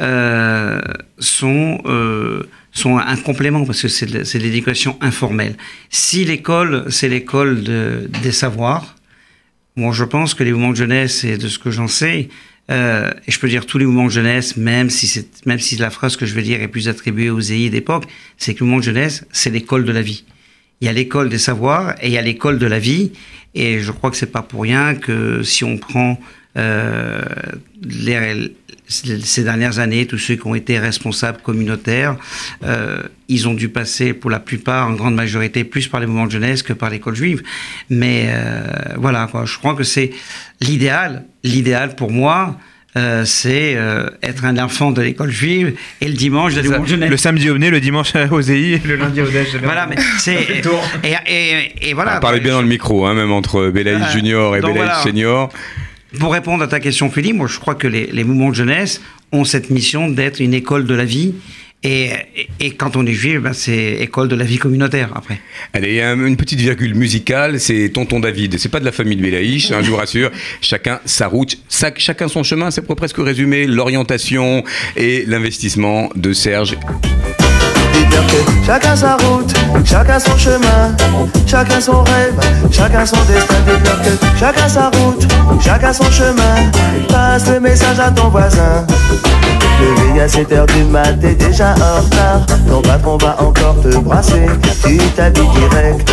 euh, sont, euh, sont un complément parce que c'est de, l'éducation informelle. Si l'école, c'est l'école de- des savoirs, bon, je pense que les mouvements de jeunesse, et de ce que j'en sais, euh, et je peux dire tous les mouvements de jeunesse, même si, c'est, même si la phrase que je vais dire est plus attribuée aux EI d'époque, c'est que le mouvement de jeunesse, c'est l'école de la vie. Il y a l'école des savoirs et il y a l'école de la vie. Et je crois que c'est pas pour rien que si on prend euh, ces dernières années, tous ceux qui ont été responsables communautaires, euh, ils ont dû passer pour la plupart, en grande majorité, plus par les mouvements de jeunesse que par l'école juive. Mais euh, voilà, je crois que c'est l'idéal. L'idéal pour moi, euh, c'est euh, être un enfant de l'école juive et le dimanche d'aller au. Le samedi au le dimanche à OSEI et le lundi au Dej. Voilà, mais c'est et, et, et voilà. On parlait bien dans le micro, hein, même entre Belaïs Voilà. Junior et Donc Belaïs voilà. Senior. Pour répondre à ta question, Philippe, moi je crois que les, les mouvements de jeunesse ont cette mission d'être une école de la vie. Et, quand on est juif, ben, c'est école de la vie communautaire après. Allez, une petite virgule musicale, c'est Tonton David. C'est pas de la famille de Belaïch, hein, je vous rassure. Chacun sa route, sa- chacun son chemin. C'est pour presque résumer l'orientation et l'investissement de Serge. Chacun sa route, chacun son chemin, chacun son rêve, chacun son destin. Que chacun sa route, chacun son chemin. Passe le message à ton voisin. Levé à 7 heures du mat, t'es déjà en retard. Ton patron va encore te brasser. Tu t'habilles direct,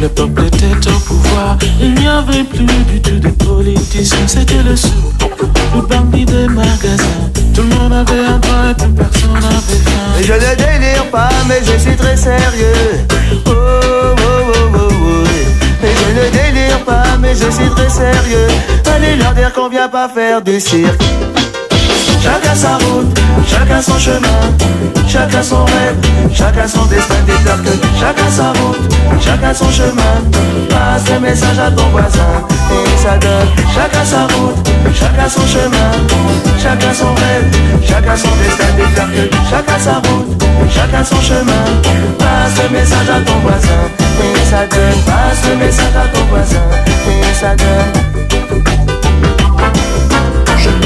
Le peuple était au pouvoir. Il n'y avait plus du tout de politiciens, c'était le sou, le bandit des magasins. Tout le monde avait un train et personne n'avait faim. Je ne délire pas, mais je suis très sérieux. Oh, oh, oh, oh, oh. Mais je ne délire pas, mais je suis très sérieux. Allez leur dire qu'on vient pas faire du cirque. Chacun sa route, chacun son chemin, chacun son rêve, chacun son destin. Dites-leur que chacun sa route, chacun son chemin. Passe le message à ton voisin et ça donne. Chacun sa route, chacun son chemin, chacun son rêve, chacun son destin. Dites-leur que chacun sa route, chacun son chemin. Passe le message à ton voisin et ça donne. Passe le message à ton voisin et ça donne.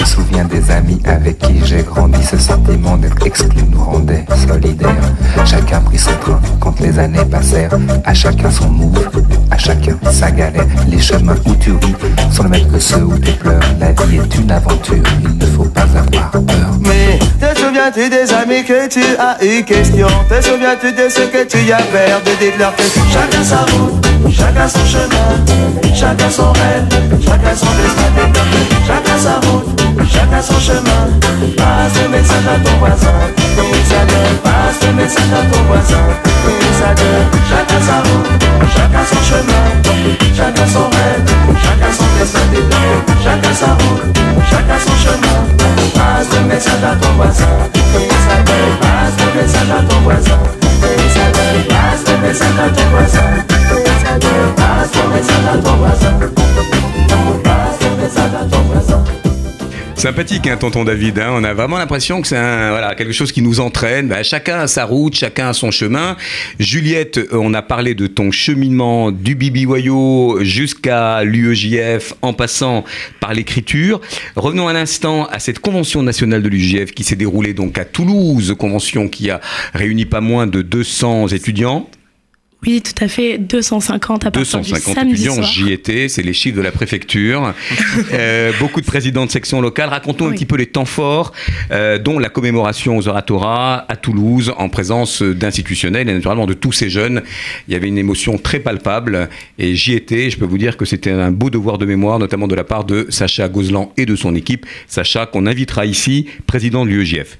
Souviens des amis avec qui j'ai grandi. Ce sentiment d'être exclu nous rendait solidaires. Chacun prit son train quand les années passèrent. À chacun son move, à chacun sa galère. Les chemins où tu ris sont les mêmes que ceux où tu pleures. La vie est une aventure, il ne faut pas avoir peur. Mais te souviens-tu des amis que tu as eu question? Te souviens-tu de ce que tu y as perdu? Dites-leur que chacun sa route, chacun son chemin, chacun son rêve, chacun son destin. Chacun sa route, chacun son chemin. Passe le message à ton voisin, donne. Passe le message à ton voisin, donne. Chacun sa route, chacun son chemin, chacun son rêve, chacun son destin. Chacun sa route, chacun son chemin. Passe le message à ton voisin, donne. Passe le message à ton voisin, donne. Passe le message à ton voisin, Sympathique, hein, tonton David. hein. On a vraiment l'impression que c'est quelque chose qui nous entraîne. Bah, chacun a sa route, chacun a son chemin. Juliette, on a parlé de ton cheminement du BBYO jusqu'à l'UEJF en passant par l'écriture. Revenons un instant à cette convention nationale de l'UEJF qui s'est déroulée donc à Toulouse, convention qui a réuni pas moins de 200 étudiants. Oui, tout à fait. 250 à partir 250 du samedi étudiants, j'y étais, c'est les chiffres de la préfecture. Euh, beaucoup de présidents de sections locales. Racontons un petit peu les temps forts, euh, dont la commémoration aux oratoras à Toulouse, en présence d'institutionnels et naturellement de tous ces jeunes. Il y avait une émotion très palpable et j'y étais. Je peux vous dire que c'était un beau devoir de mémoire, notamment de la part de Sacha Gozlan et de son équipe. Sacha, qu'on invitera ici, président de l'UEJF.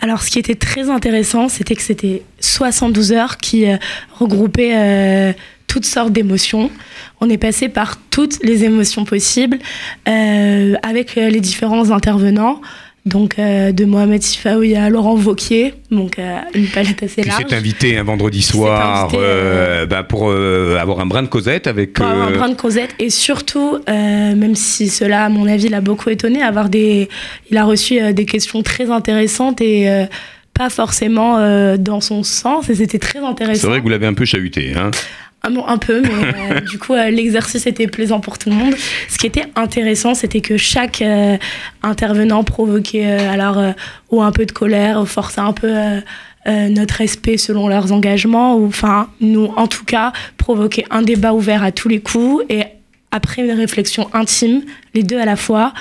Alors, ce qui était très intéressant, c'était que c'était 72 heures qui euh, regroupaient euh, toutes sortes d'émotions. On est passé par toutes les émotions possibles euh, avec les différents intervenants. Donc, euh, de Mohamed Sifaoui à Laurent Vauquier, donc euh, une palette assez Qui large. s'est invité un vendredi soir invité, euh, bah, pour avoir un brin de Cosette avec. Pour avoir un brin de Cosette et surtout, même si cela, à mon avis, l'a beaucoup étonné, avoir des, il a reçu des questions très intéressantes et pas forcément dans son sens et c'était très intéressant. C'est vrai que vous l'avez un peu chahuté. Hein. Un, bon, un peu, mais euh, du coup, euh, l'exercice était plaisant pour tout le monde. Ce qui était intéressant, c'était que chaque euh, intervenant provoquait alors ou un peu de colère, ou forçait un peu notre respect selon leurs engagements, ou enfin, nous, en tout cas, provoquer un débat ouvert à tous les coups et après une réflexion intime, les deux à la fois.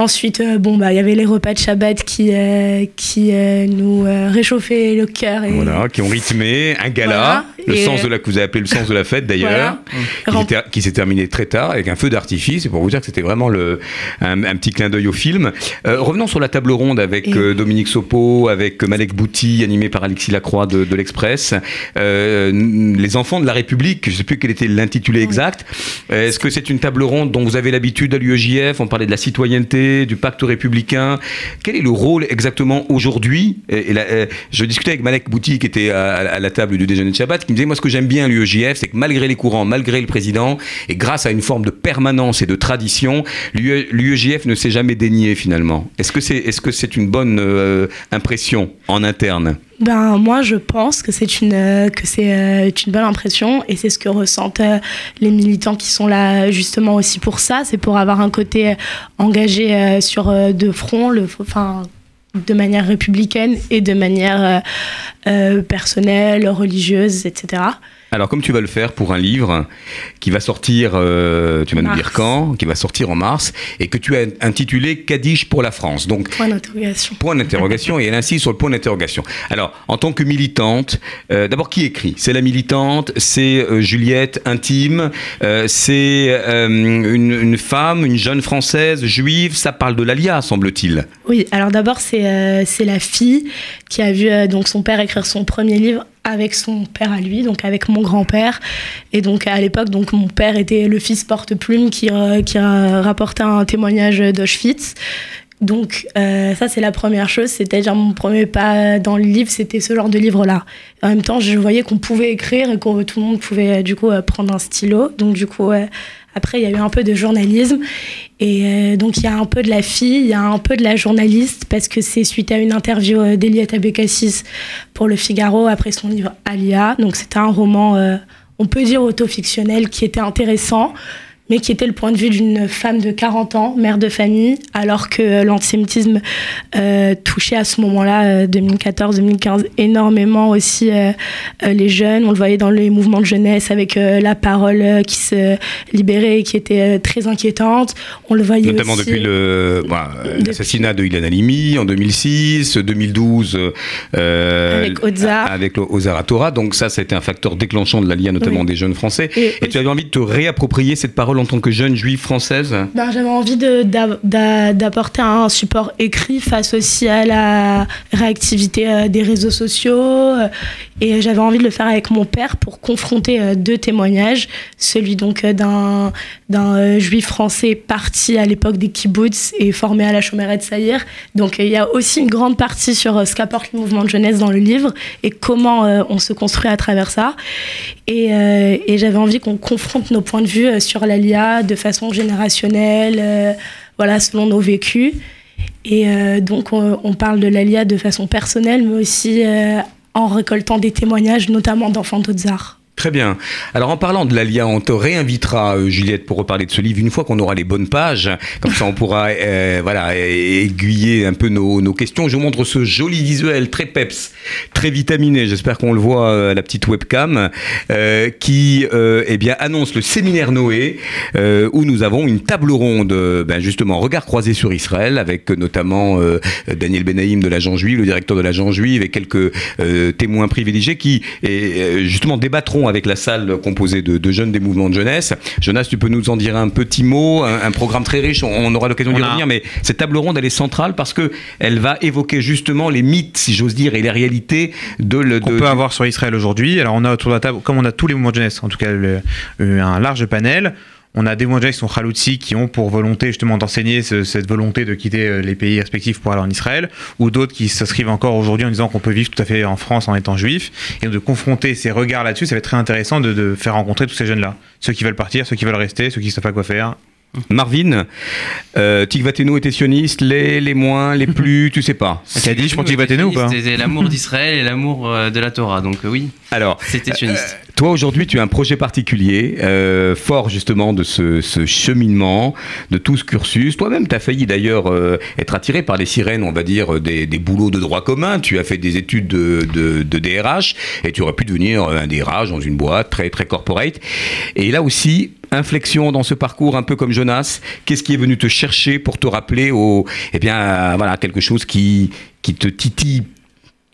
Ensuite, euh, bon, bah, il y avait les repas de Shabbat qui, euh, qui euh, nous réchauffaient le cœur. Et, Voilà, qui ont rythmé un gala, Voilà, le sens de la que vous avez appelé le sens de la fête d'ailleurs, Voilà. qui, s'est- qui s'est terminé très tard avec un feu d'artifice. Et pour vous dire que c'était vraiment le, un, un petit clin d'œil au film. Revenons sur la table ronde avec Et- Dominique Sopo, avec Malek Bouti, animé par Alexis Lacroix de, de l'Express. Euh, les enfants de la République, je ne sais plus quel était l'intitulé exact. Est-ce que c'est une table ronde dont vous avez l'habitude à l'UEJF On parlait de la citoyenneté, du pacte républicain. Quel est le rôle exactement aujourd'hui euh, Je discutais avec Malek Bouti qui était à, la table du déjeuner de Shabbat, qui me disait moi ce que j'aime bien à l'UEJF, c'est que malgré les courants, malgré le président, et grâce à une forme de permanence et de tradition, l'UE l'UEJF ne s'est jamais dénié finalement. Est-ce que c'est est-ce que c'est une bonne euh, impression en interne? Ben moi je pense que c'est une euh, que c'est euh, une bonne impression et c'est ce que ressentent euh, les militants qui sont là justement aussi pour ça, c'est pour avoir un côté engagé sur deux fronts, enfin de manière républicaine et de manière personnelle, religieuse, etc. Alors, comme tu vas le faire pour un livre qui va sortir, euh, tu vas nous dire quand, qui va sortir en mars, et que tu as intitulé Kaddish pour la France. Donc, Point d'interrogation. point d'interrogation, et elle insiste sur le point d'interrogation. Alors, en tant que militante, euh, d'abord, qui écrit? C'est la militante, c'est euh, Juliette Intime, c'est une, une femme, une jeune française, juive, ça parle de l'ALIA, semble-t-il. Oui, alors d'abord c'est la fille qui a vu donc son père écrire son premier livre avec son père à lui, donc avec mon grand-père. Et donc à l'époque, donc mon père était le fils porte-plume qui, euh, qui a rapporté un témoignage d'Auschwitz. Donc euh, ça c'est la première chose, c'est-à-dire mon premier pas dans le livre, c'était ce genre de livre-là. En même temps, je voyais qu'on pouvait écrire et que tout le monde pouvait euh, du coup euh, prendre un stylo. Donc du coup, euh, après il y a eu un peu de journalisme et euh, donc il y a un peu de la fille, il y a un peu de la journaliste parce que c'est suite à une interview euh, d'Eliette Abécassis pour Le Figaro après son livre Alia. Donc c'était un roman, euh, on peut dire autofictionnel, qui était intéressant mais qui était le point de vue d'une femme de 40 ans, mère de famille, alors que euh, l'antisémitisme euh, touchait à ce moment-là, euh, 2014-2015, énormément aussi euh, euh, les jeunes. On le voyait dans les mouvements de jeunesse avec euh, la parole euh, qui se libérait et qui était euh, très inquiétante. On le voyait Notamment aussi... depuis le bah, l'assassinat de Ilan Halimi en 2006, 2012 euh, Avec Ozar. avec le Ozar Torah. Donc ça, ça a été un facteur déclenchant de l'alliance, notamment Oui. des jeunes Français. Et- Et, tu avais envie de te réapproprier cette parole en tant que jeune juive française Ben, J'avais envie d'apporter un support écrit face aussi à la réactivité euh, des réseaux sociaux. euh, Et j'avais envie de le faire avec mon père pour confronter euh, deux témoignages. Celui donc d'un juif français parti à l'époque des kibbutz et formé à la Chomeret de Saïr. Donc il y a aussi une grande partie sur ce qu'apporte le mouvement de jeunesse dans le livre et comment on se construit à travers ça. Et, et j'avais envie qu'on confronte nos points de vue sur de façon générationnelle, euh, voilà, selon nos vécus. Et euh, donc, on, on parle de l'ALIA de façon personnelle, mais aussi euh, en récoltant des témoignages, notamment d'enfants d'Ozar. Très bien. Alors en parlant de l'Alia, on te réinvitera, euh, Juliette, pour reparler de ce livre une fois qu'on aura les bonnes pages. Comme ça, on pourra euh, voilà, aiguiller un peu nos, nos, questions. Je vous montre ce joli visuel très peps, très vitaminé. J'espère qu'on le voit euh, à la petite webcam, qui eh bien, annonce le séminaire Noé, où nous avons une table ronde, ben, justement, regard croisé sur Israël, avec notamment Daniel Benaïm de l'agent juif, le directeur de l'agent juif, et quelques témoins privilégiés qui, justement, débattront avec la salle composée de, de, jeunes des mouvements de jeunesse. Jonas, tu peux nous en dire un petit mot, un, un programme très riche, on, on aura l'occasion d'y revenir, mais cette table ronde, elle est centrale parce que elle va évoquer justement les mythes, si j'ose dire, et les réalités de... Le, qu'on peut avoir sur Israël aujourd'hui. Alors on a autour de la table, comme on a tous les mouvements de jeunesse, en tout cas le, un large panel, on a des jeunesse qui sont Khaloutsi, qui ont pour volonté justement d'enseigner ce, cette volonté de quitter les pays respectifs pour aller en Israël, ou d'autres qui s'inscrivent encore aujourd'hui en disant qu'on peut vivre tout à fait en France en étant juif, et de confronter ces regards là-dessus, ça va être très intéressant de, de faire rencontrer tous ces jeunes-là. Ceux qui veulent partir, ceux qui veulent rester, ceux qui ne savent pas quoi faire, Marvin, euh, Tigvateno était sioniste, les, les moins, les plus, tu sais pas. A dit, je prends Tigvateno ou pas C'était l'amour d'Israël et l'amour euh, de la Torah, donc euh, oui. Alors, c'était sioniste. Euh, toi aujourd'hui, tu as un projet particulier, euh, fort justement de ce, ce, cheminement, de tout ce cursus. Toi-même, tu as failli d'ailleurs euh, être attiré par les sirènes, on va dire, des, des, boulots de droit commun. Tu as fait des études de, de, DRH et tu aurais pu devenir un DRH dans une boîte très très corporate. Et là aussi, inflexion dans ce parcours, un peu comme Jonas Qu'est-ce qui est venu te chercher pour te rappeler au, eh bien, voilà, quelque chose qui, qui te titille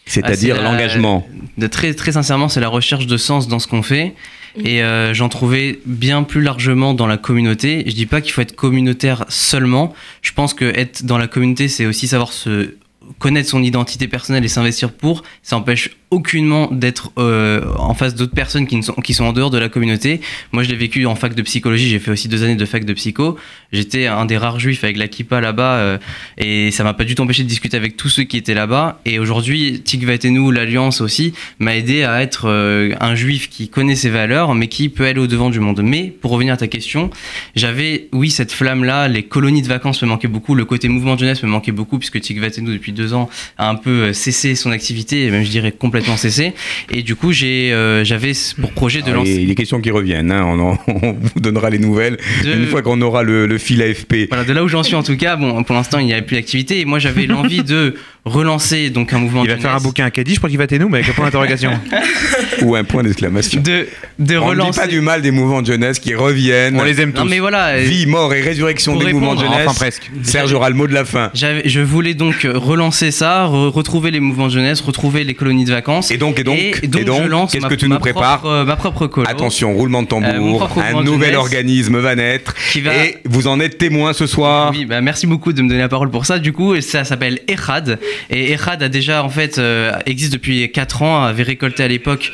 c'est-à-dire ah, l'engagement de très, très sincèrement, c'est la recherche de sens dans ce qu'on fait. Et euh, j'en trouvais bien plus largement dans la communauté. Je dis pas qu'il faut être communautaire seulement. Je pense que être dans la communauté, c'est aussi savoir se connaître son identité personnelle et s'investir pour. Ça empêche aucunement d'être euh, en face d'autres personnes qui, sont, qui sont en dehors de la communauté. Moi, je l'ai vécu en fac de psychologie, j'ai fait aussi deux années de fac de psycho. J'étais un des rares juifs avec la kippa là-bas euh, et ça m'a pas du tout empêché de discuter avec tous ceux qui étaient là-bas. Et aujourd'hui, nous l'Alliance aussi, m'a aidé à être euh, un juif qui connaît ses valeurs, mais qui peut aller au-devant du monde. Mais pour revenir à ta question, j'avais, oui, cette flamme-là, les colonies de vacances me manquaient beaucoup, le côté mouvement jeunesse me manquait beaucoup, puisque Tigvatenu, depuis deux ans, a un peu cessé son activité, et même je dirais complètement cessé. Et du coup, j'ai, euh, j'avais pour projet de ah, lancer. Il est question qui reviennent. Hein. On, en, on, vous donnera les nouvelles de... une fois qu'on aura le, le, fil AFP. Voilà, de là où j'en suis en tout cas. Bon, pour l'instant, il n'y avait plus d'activité. Et moi, j'avais l'envie de relancer donc un mouvement. Il va faire un bouquin à Caddy, je crois qu'il va t'aider nous, mais avec un point d'interrogation. Ou un point d'exclamation. De, de on relancer. On dit pas du mal des mouvements de jeunesse qui reviennent. On les aime tous. Non, mais voilà. Vie, mort et résurrection des mouvements de jeunesse. Enfin, presque. Serge aura le mot de la fin. Je voulais donc relancer ça, re retrouver les mouvements de jeunesse, retrouver les colonies de vacances. Et donc, et donc, et donc, et donc qu'est-ce que tu nous prépares propre, euh, Ma propre colo. Attention, roulement de tambour. Euh, un nouvel organisme va naître. Va... Et vous en êtes témoin ce soir. Oui, bah, merci beaucoup de me donner la parole pour ça. Du coup, ça s'appelle Echad. Et Echad a déjà en fait euh, existe depuis 4 ans, avait récolté à l'époque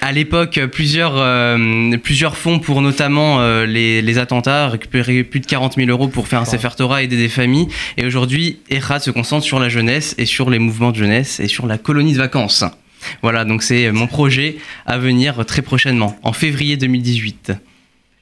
à l'époque plusieurs, euh, plusieurs fonds pour notamment euh, les, les, attentats, récupérer plus de 40 000 euros pour faire un Sefer Torah, aider des familles. Et aujourd'hui, Echad se concentre sur la jeunesse et sur les mouvements de jeunesse et sur la colonie de vacances. Voilà, donc c'est mon projet à venir très prochainement, en février 2018.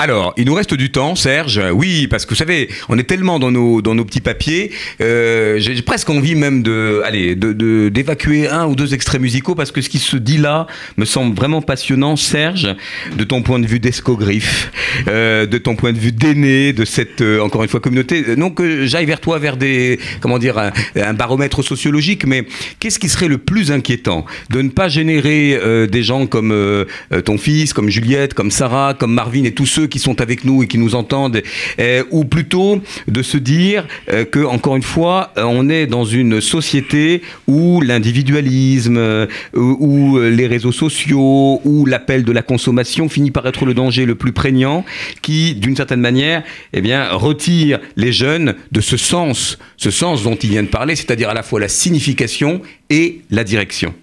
Alors, il nous reste du temps, Serge. Oui, parce que vous savez, on est tellement dans nos, dans nos petits papiers. Euh, J'ai presque envie même de, allez, de, d'évacuer un ou deux extraits musicaux parce que ce qui se dit là me semble vraiment passionnant, Serge, de ton point de vue d'escogriffe, euh, de ton point de vue d'aîné de cette, euh, encore une fois, communauté. Non que j'aille vers toi, vers des, comment dire, un, un baromètre sociologique, mais qu'est-ce qui serait le plus inquiétant De ne pas générer euh, des gens comme euh, ton fils, comme Juliette, comme Sarah, comme Marvin et tous ceux qui sont avec nous et qui nous entendent, euh, ou plutôt de se dire euh, que, encore une fois, euh, on est dans une société où l'individualisme, euh, où les réseaux sociaux, où l'appel de la consommation finit par être le danger le plus prégnant, qui, d'une certaine manière, eh bien, retire les jeunes de ce sens, ce sens dont il vient de parler, c'est-à-dire à la fois la signification et la direction.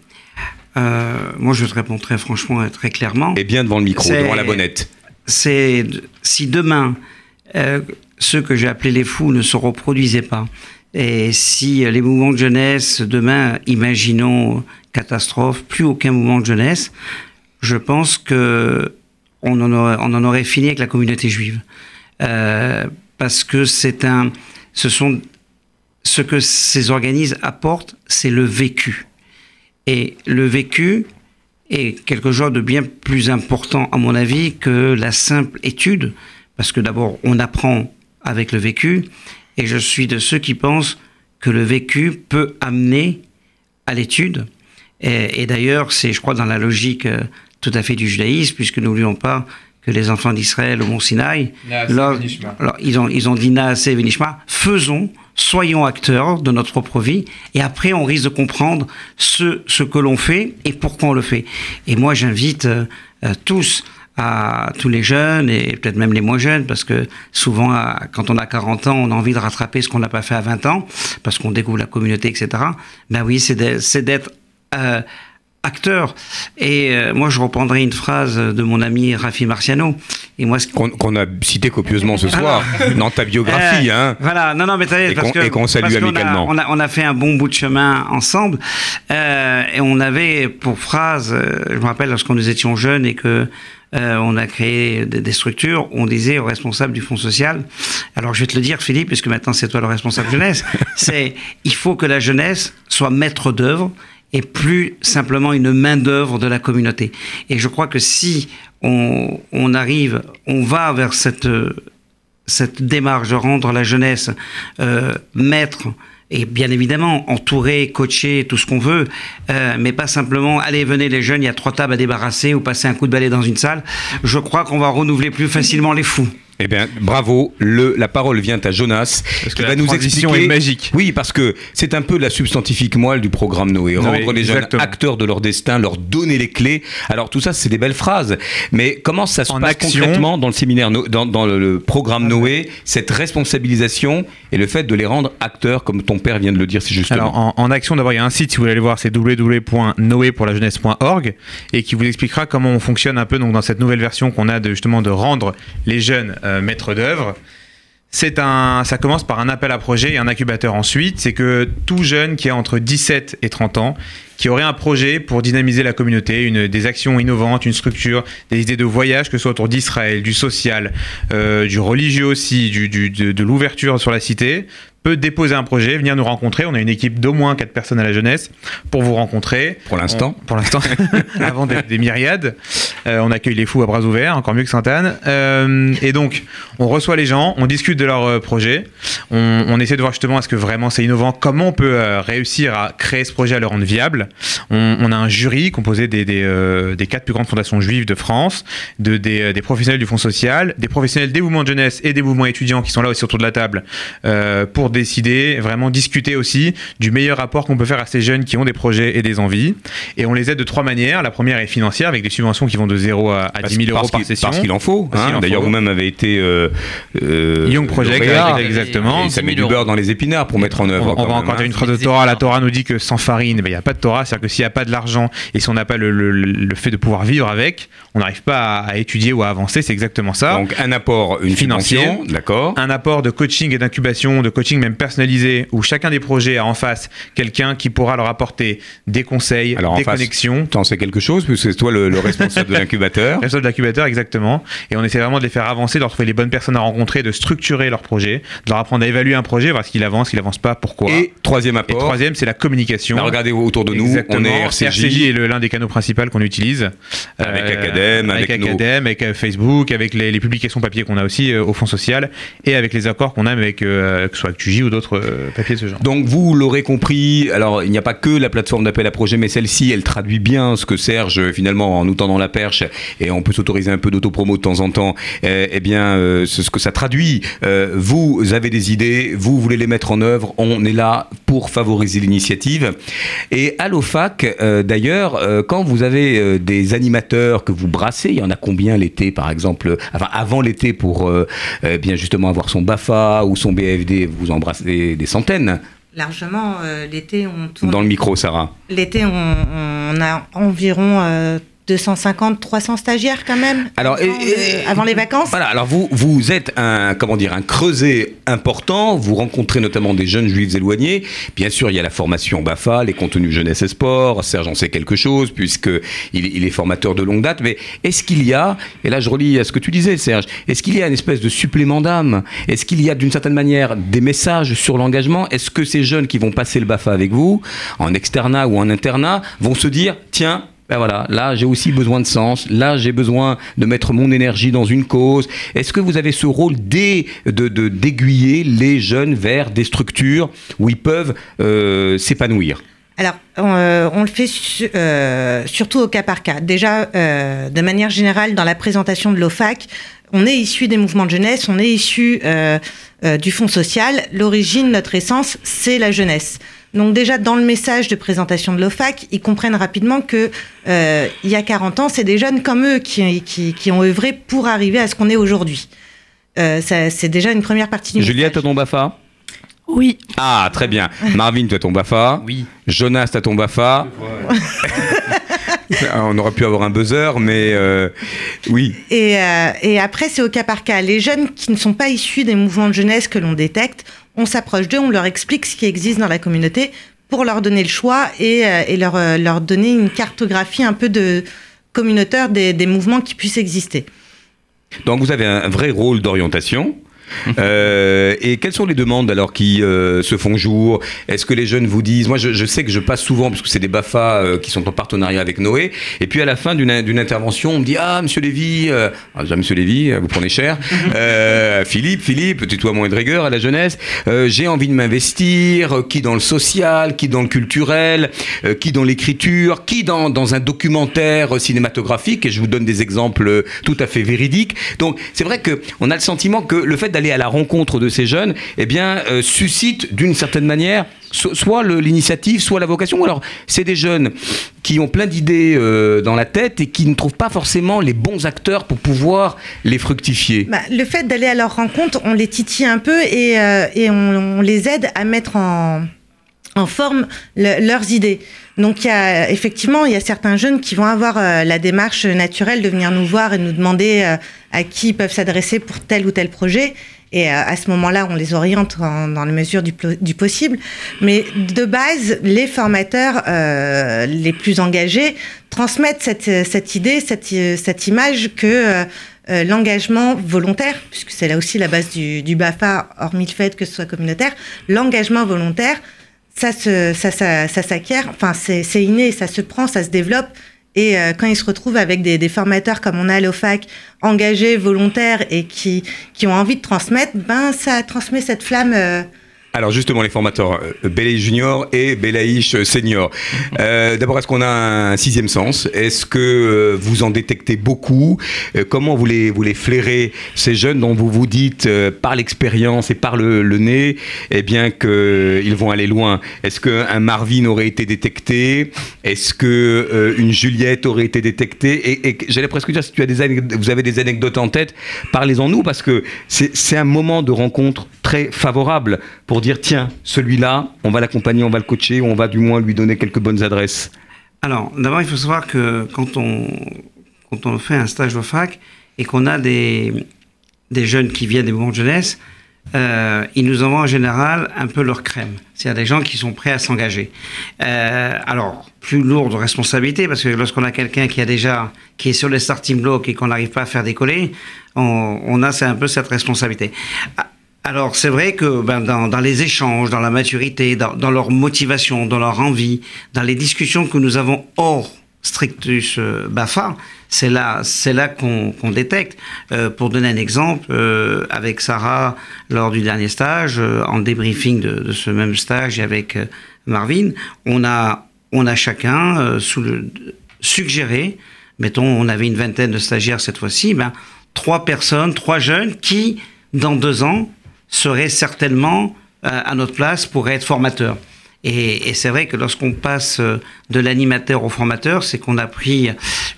Euh, moi, je te réponds très franchement et très clairement. Et bien devant le micro, devant la bonnette c'est si demain euh, ceux que j'ai appelés les fous ne se reproduisaient pas, et si les mouvements de jeunesse demain, imaginons catastrophe, plus aucun mouvement de jeunesse, je pense que on en aurait, on en aurait fini avec la communauté juive, euh, parce que c'est un, ce sont ce que ces organismes apportent, c'est le vécu, et le vécu est quelque chose de bien plus important, à mon avis, que la simple étude, parce que d'abord, on apprend avec le vécu, et je suis de ceux qui pensent que le vécu peut amener à l'étude. Et, et d'ailleurs, c'est, je crois, dans la logique euh, tout à fait du judaïsme, puisque n'oublions pas que les enfants d'Israël au Mont Sinaï, alors, ils, ont, ils ont dit Venishma, faisons, soyons acteurs de notre propre vie, et après on risque de comprendre ce, ce que l'on fait et pourquoi on le fait. Et moi j'invite euh, euh, tous, à tous les jeunes et peut-être même les moins jeunes, parce que souvent quand on a 40 ans, on a envie de rattraper ce qu'on n'a pas fait à 20 ans, parce qu'on découvre la communauté, etc. Ben oui, c'est d'être euh, acteur. Et euh, moi, je reprendrai une phrase de mon ami Rafi Marciano. Et moi, ce Qu'on qu'on a cité copieusement ce soir dans ta biographie. Euh, hein. Voilà, non, non, mais t'as Et parce qu'on- salue parce qu'on a- amicalement. On a, on a fait un bon bout de chemin ensemble, euh, et on avait pour phrase, euh, je me rappelle lorsqu'on nous étions jeunes et que euh, on a créé des, des structures, on disait aux responsables du Fonds social. Alors je vais te le dire, Philippe, puisque maintenant c'est toi le responsable jeunesse. c'est il faut que la jeunesse soit maître d'œuvre et plus simplement une main d'œuvre de la communauté. Et je crois que si on, on arrive, on va vers cette cette démarche de rendre la jeunesse euh, maître et bien évidemment entouré, coaché, tout ce qu'on veut, euh, mais pas simplement allez venez les jeunes, il y a trois tables à débarrasser ou passer un coup de balai dans une salle. Je crois qu'on va renouveler plus facilement les fous. Eh bien, bravo. Le, la parole vient à Jonas, que qui la va nous expliquer. est magique. Oui, parce que c'est un peu la substantifique moelle du programme Noé. Rendre les jeunes acteurs de leur destin, leur donner les clés. Alors tout ça, c'est des belles phrases. Mais comment ça se En passe action. concrètement dans le séminaire, dans, dans le, le programme Noé, cette responsabilisation et le fait de les rendre acteurs, comme ton père vient de le dire, c'est justement. Alors en, en action, d'abord il y a un site si vous voulez aller voir, c'est www.noé-pour-la-jeunesse.org et qui vous expliquera comment on fonctionne un peu donc dans cette nouvelle version qu'on a de justement de rendre les jeunes euh, maîtres d'œuvre. C'est un, ça commence par un appel à projet et un incubateur ensuite. C'est que tout jeune qui a entre 17 et 30 ans, qui aurait un projet pour dynamiser la communauté, une, des actions innovantes, une structure, des idées de voyage, que ce soit autour d'Israël, du social, euh, du religieux aussi, du, de l'ouverture sur la cité, peut déposer un projet, venir nous rencontrer. On a une équipe d'au moins 4 personnes à la jeunesse pour vous rencontrer. Pour l'instant. Pour l'instant, avant des, des myriades. Euh, on accueille les fous à bras ouverts, encore mieux que Sainte-Anne. Euh, et donc, on reçoit les gens, on discute de leur euh, projet, on, on essaie de voir justement est-ce que vraiment c'est innovant, comment on peut réussir à créer ce projet, à le rendre viable. On, on a un jury composé des, des, des quatre plus grandes fondations juives de France, de, des, des professionnels du Fonds social, des professionnels des mouvements de jeunesse et des mouvements étudiants qui sont là aussi autour de la table euh, pour décider, vraiment discuter aussi du meilleur rapport qu'on peut faire à ces jeunes qui ont des projets et des envies. Et on les aide de trois manières. La première est financière avec des subventions qui vont de 0 à, à 10 000 euros parce par qu'il- session. Parce qu'il en faut. Hein. D'ailleurs, vous-même avez été euh, euh, Young Project, exactement. Et ça met 10 du 000 beurre euros. dans les épinards pour mettre en œuvre. On, va même, encore hein. dire une phrase de Torah. La. Torah nous dit que sans farine, ben, il n'y a pas de Torah. C'est-à-dire que s'il n'y a pas de l'argent et si on n'a pas le, le- le fait de pouvoir vivre avec, on n'arrive pas à, à étudier ou à avancer. C'est exactement ça. Donc un apport, une Financier. financier, d'accord. un apport de coaching et d'incubation, de coaching même personnalisé, où chacun des projets a en face quelqu'un qui pourra leur apporter des conseils, Alors en des face, connexions. T'en sais quelque chose, puisque c'est toi le, le responsable de l'incubateur. Responsable de l'incubateur, exactement. Et on essaie vraiment de les faire avancer, de leur trouver les bonnes personnes à rencontrer, de structurer leur projet, de leur apprendre à évaluer un projet, voir s'il avance, s'il avance pas, pourquoi. Et troisième Et apport. troisième, c'est la communication. Bah, regardez autour de nous, Exactement. on est RCJ. est le- l'un des canaux principaux qu'on utilise. Avec Euh, Academ, avec, avec nos- avec euh, Facebook, avec les, les publications papier qu'on a aussi euh, au Fonds social et avec les accords qu'on a avec euh, que ce soit Ou d'autres euh, papiers de ce genre. Donc vous l'aurez compris, alors il n'y a pas que la plateforme d'appel à projet, mais celle-ci, elle traduit bien ce que Serge, finalement, en nous tendant la perche, et on peut s'autoriser un peu d'autopromo de temps en temps, euh, eh bien, euh, c'est ce que ça traduit. Euh, vous avez des idées, vous voulez les mettre en œuvre, on est là pour favoriser l'initiative. Et à l'OFAC, d'ailleurs, quand vous avez des animateurs que vous brassez, il y en a combien l'été, par exemple, enfin avant l'été pour bien justement avoir son BAFA ou son BFD, vous des centaines Largement, euh, l'été, on tourne. dans le micro, Sarah. L'été, on, on a environ euh, 250, 300 stagiaires quand même. Alors, avant, et- de- et- avant les vacances? Voilà, alors vous, vous êtes un, comment dire, un creuset important, vous rencontrez notamment des jeunes juifs éloignés. Bien sûr, il y a la formation BAFA, les contenus jeunesse et sport. Serge en sait quelque chose, puisqu'il il est formateur de longue date. Mais est-ce qu'il y a, et là je relis à ce que tu disais, Serge, est-ce qu'il y a une espèce de supplément d'âme? Est-ce qu'il y a d'une certaine manière des messages sur l'engagement? Est-ce que ces jeunes qui vont passer le BAFA avec vous, en externat ou en internat, vont se dire, tiens, ben voilà, là j'ai aussi besoin de sens, là j'ai besoin de mettre mon énergie dans une cause. Est-ce que vous avez ce rôle d'aiguiller les jeunes vers des structures où ils peuvent euh, s'épanouir? Alors, on, euh, le fait euh, surtout au cas par cas. Déjà, de manière générale, dans la présentation de l'OFAC, on est issu des mouvements de jeunesse, on est issu du Fonds social. L'origine, notre essence, c'est la jeunesse. Donc déjà, dans le message de présentation de l'OFAC, ils comprennent rapidement que euh, il y a 40 ans, c'est des jeunes comme eux qui, qui, qui ont œuvré pour arriver à ce qu'on est aujourd'hui. Euh, ça, c'est déjà une première partie du Juliette, t'as ton BAFA? Oui. Ah, très bien. Marvin, tu as ton BAFA? Oui. Jonas, tu as ton BAFA? On aurait pu avoir un buzzer, mais euh, oui. Et, euh, et après, c'est au cas par cas. Les jeunes qui ne sont pas issus des mouvements de jeunesse que l'on détecte, on s'approche d'eux, on leur explique ce qui existe dans la communauté pour leur donner le choix et, euh, et leur, euh, leur donner une cartographie un peu de communautaire des, des mouvements qui puissent exister. Donc vous avez un vrai rôle d'orientation. Euh, et quelles sont les demandes alors qui euh, se font jour? Est-ce que les jeunes vous disent? Moi, je, je sais que je passe souvent parce que c'est des Bafa euh, qui sont en partenariat avec Noé. Et puis à la fin d'une intervention, on me dit Ah, Monsieur Lévy, ah, déjà, Monsieur Lévy, vous prenez cher. Philippe, Philippe, tutoiement et de à la jeunesse. J'ai envie de m'investir. Qui dans le social, qui dans le culturel, qui dans l'écriture, qui dans, dans un documentaire cinématographique? Et je vous donne des exemples tout à fait véridiques. Donc c'est vrai que on a le sentiment que le fait d'aller à la rencontre de ces jeunes, eh bien, euh, suscite d'une certaine manière so- soit l'initiative, soit la vocation. Alors, c'est des jeunes qui ont plein d'idées euh, dans la tête et qui ne trouvent pas forcément les bons acteurs pour pouvoir les fructifier. Bah, le fait d'aller à leur rencontre, on les titille un peu et, euh, on, les aide à mettre en, forme le- leurs idées. Donc il y a effectivement il y a certains jeunes qui vont avoir euh, la démarche naturelle de venir nous voir et nous demander euh, à qui ils peuvent s'adresser pour tel ou tel projet. Et euh, à ce moment-là, on les oriente en- dans la mesure du, du possible. Mais de base, les formateurs euh, les plus engagés transmettent cette, cette idée, cette, cette image que euh, euh, l'engagement volontaire, puisque c'est là aussi la base du, du BAFA, hormis le fait que ce soit communautaire, l'engagement volontaire, ça se, ça, ça, ça s'acquiert, enfin c'est, inné, ça se prend, ça se développe. Et euh, quand ils se retrouvent avec des, des formateurs comme on a à l'OFAC, engagés, volontaires et qui, qui ont envie de transmettre, ben ça transmet cette flamme. euh, Alors justement, les formateurs euh, Belaïch Junior et Belaïch Senior. Euh, D'abord, est-ce qu'on a un sixième sens? Est-ce que euh, vous en détectez beaucoup? Euh, Comment vous les, vous les flairez, ces jeunes dont vous vous dites, euh, par l'expérience et par le, le nez, eh bien qu'ils vont aller loin? Est-ce qu'un Marvin aurait été détecté? Est-ce que euh, une Juliette aurait été détectée? Et, et j'allais presque dire, si tu as des vous avez des anecdotes en tête, parlez-en-nous, parce que c'est un moment de rencontre très favorable pour dire tiens, celui-là, on va l'accompagner, on va le coacher, on va du moins lui donner quelques bonnes adresses Alors, d'abord, il faut savoir que quand on, quand on fait un stage au fac et qu'on a des, des jeunes qui viennent des mouvements de jeunesse, euh, ils nous envoient en général un peu leur crème. C'est-à-dire des gens qui sont prêts à s'engager. Euh, alors, plus lourde responsabilité, parce que lorsqu'on a quelqu'un qui a déjà, qui est sur les starting blocks et qu'on n'arrive pas à faire décoller, on, on a un peu cette responsabilité. Alors, c'est vrai que ben, dans, dans les échanges, dans la maturité, dans, dans leur motivation, dans leur envie, dans les discussions que nous avons hors strictus euh, BAFA, c'est là, c'est là qu'on qu'on détecte. Euh, pour donner un exemple, euh, avec Sarah, lors du dernier stage, euh, en débriefing de, de ce même stage et avec euh, Marvin, on a, on a chacun euh, sous le, suggéré, mettons, on avait une vingtaine de stagiaires cette fois-ci, ben, trois personnes, trois jeunes qui, dans deux ans, seraient certainement euh, à notre place pour être formateurs. Et, c'est vrai que lorsqu'on passe euh, de l'animateur au formateur, c'est qu'on a pris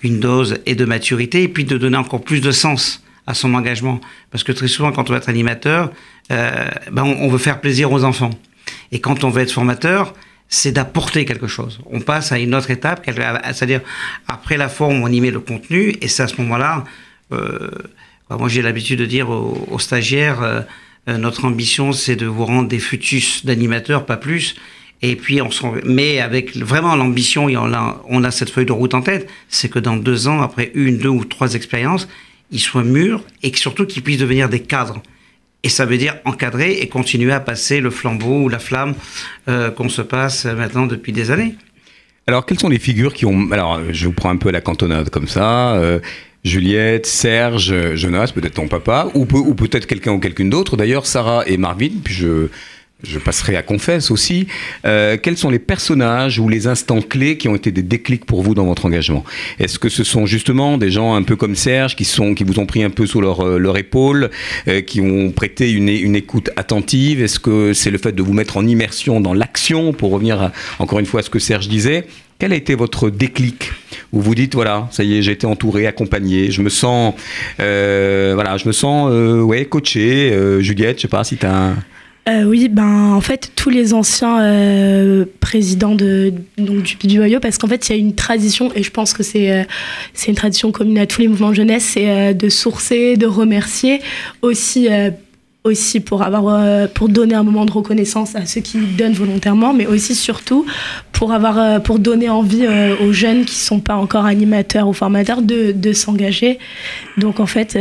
une dose et de maturité et puis de donner encore plus de sens à son engagement. Parce que très souvent, quand on veut être animateur, euh, ben on, veut faire plaisir aux enfants. Et quand on veut être formateur, c'est d'apporter quelque chose. On passe à une autre étape, c'est-à-dire après la forme, on y met le contenu, et c'est à ce moment-là, bah, moi j'ai l'habitude de dire aux, stagiaires, notre ambition c'est de vous rendre des futus d'animateurs, pas plus. Et puis on mais avec vraiment l'ambition, on a, cette feuille de route en tête, c'est que dans deux ans, après une, deux ou trois expériences, ils soient mûrs et surtout qu'ils puissent devenir des cadres. Et ça veut dire encadrer et continuer à passer le flambeau ou la flamme euh, qu'on se passe maintenant depuis des années. Alors, quelles sont les figures qui ont. Alors, je vous prends un peu à la cantonade comme ça. euh, Juliette, Serge, Jonas, peut-être ton papa, ou, peut- ou peut-être quelqu'un ou quelqu'une d'autre. D'ailleurs, Sarah et Marvin, puis je, passerai à Confesse aussi. Euh, quels sont les personnages ou les instants clés qui ont été des déclics pour vous dans votre engagement? Est-ce que ce sont justement des gens un peu comme Serge qui, sont, qui vous ont pris un peu sous leur, euh, épaule, euh, qui ont prêté une, écoute attentive? Est-ce que c'est le fait de vous mettre en immersion dans l'action, pour revenir encore une fois à ce que Serge disait? Quel a été votre déclic? Où vous dites voilà ça y est j'ai été entouré accompagné je me sens euh, voilà je me sens euh, ouais coaché Euh, Juliette je sais pas si tu as. Euh, oui, ben en fait tous les anciens présidents de donc du, du OIO, parce qu'en fait il y a une tradition et je pense que c'est c'est une tradition commune à tous les mouvements jeunesse, c'est de sourcer, de remercier aussi. Aussi pour avoir euh, pour donner un moment de reconnaissance à ceux qui donnent volontairement mais aussi surtout pour euh, donner envie euh, aux jeunes qui sont pas encore animateurs ou formateurs de, s'engager donc en fait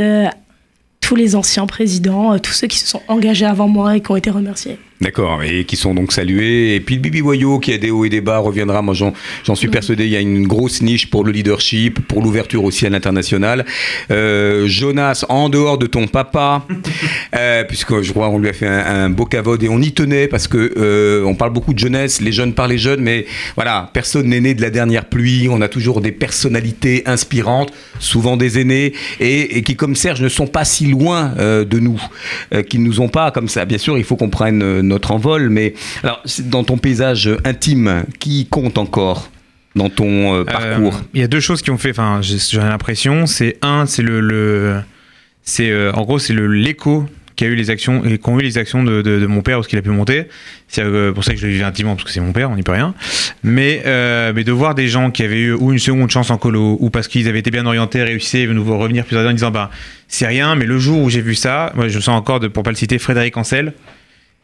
tous les anciens présidents, tous ceux qui se sont engagés avant moi et qui ont été remerciés. D'accord, et qui sont donc salués. Et puis le Bibi Boyo, qui a des hauts et des bas, reviendra. Moi, j'en, suis persuadé. Il y a une grosse niche pour le leadership, pour l'ouverture aussi à l'international. Euh, Jonas, en dehors de ton papa, euh, puisque je crois qu'on lui a fait un, un beau cavode et on y tenait parce que euh, on parle beaucoup de jeunesse, les jeunes par les jeunes, mais voilà, personne n'est né de la dernière pluie. On a toujours des personnalités inspirantes, souvent des aînés, et, et qui, comme Serge, ne sont pas si loin de nous, qui ne nous ont pas comme ça. Bien sûr, il faut qu'on prenne notre envol, mais alors, dans ton paysage intime, qui compte encore dans ton euh, parcours? Euh, Il y a deux choses qui ont fait, enfin, j'ai l'impression. C'est un, c'est le, le c'est euh, en gros, c'est l'écho qui a eu les actions et qu'ont eu les actions de, de, de mon père ou ce qu'il a pu monter. C'est pour ça que je le vis intimement parce que c'est mon père, on n'y peut rien. Mais euh, mais de voir des gens qui avaient eu ou une seconde chance en colo ou parce qu'ils avaient été bien orientés, réussi, et nous revenir plus tard en disant bah c'est rien. Mais le jour où j'ai vu ça, moi je me sens encore de, pour pas le citer, Frédéric Ancel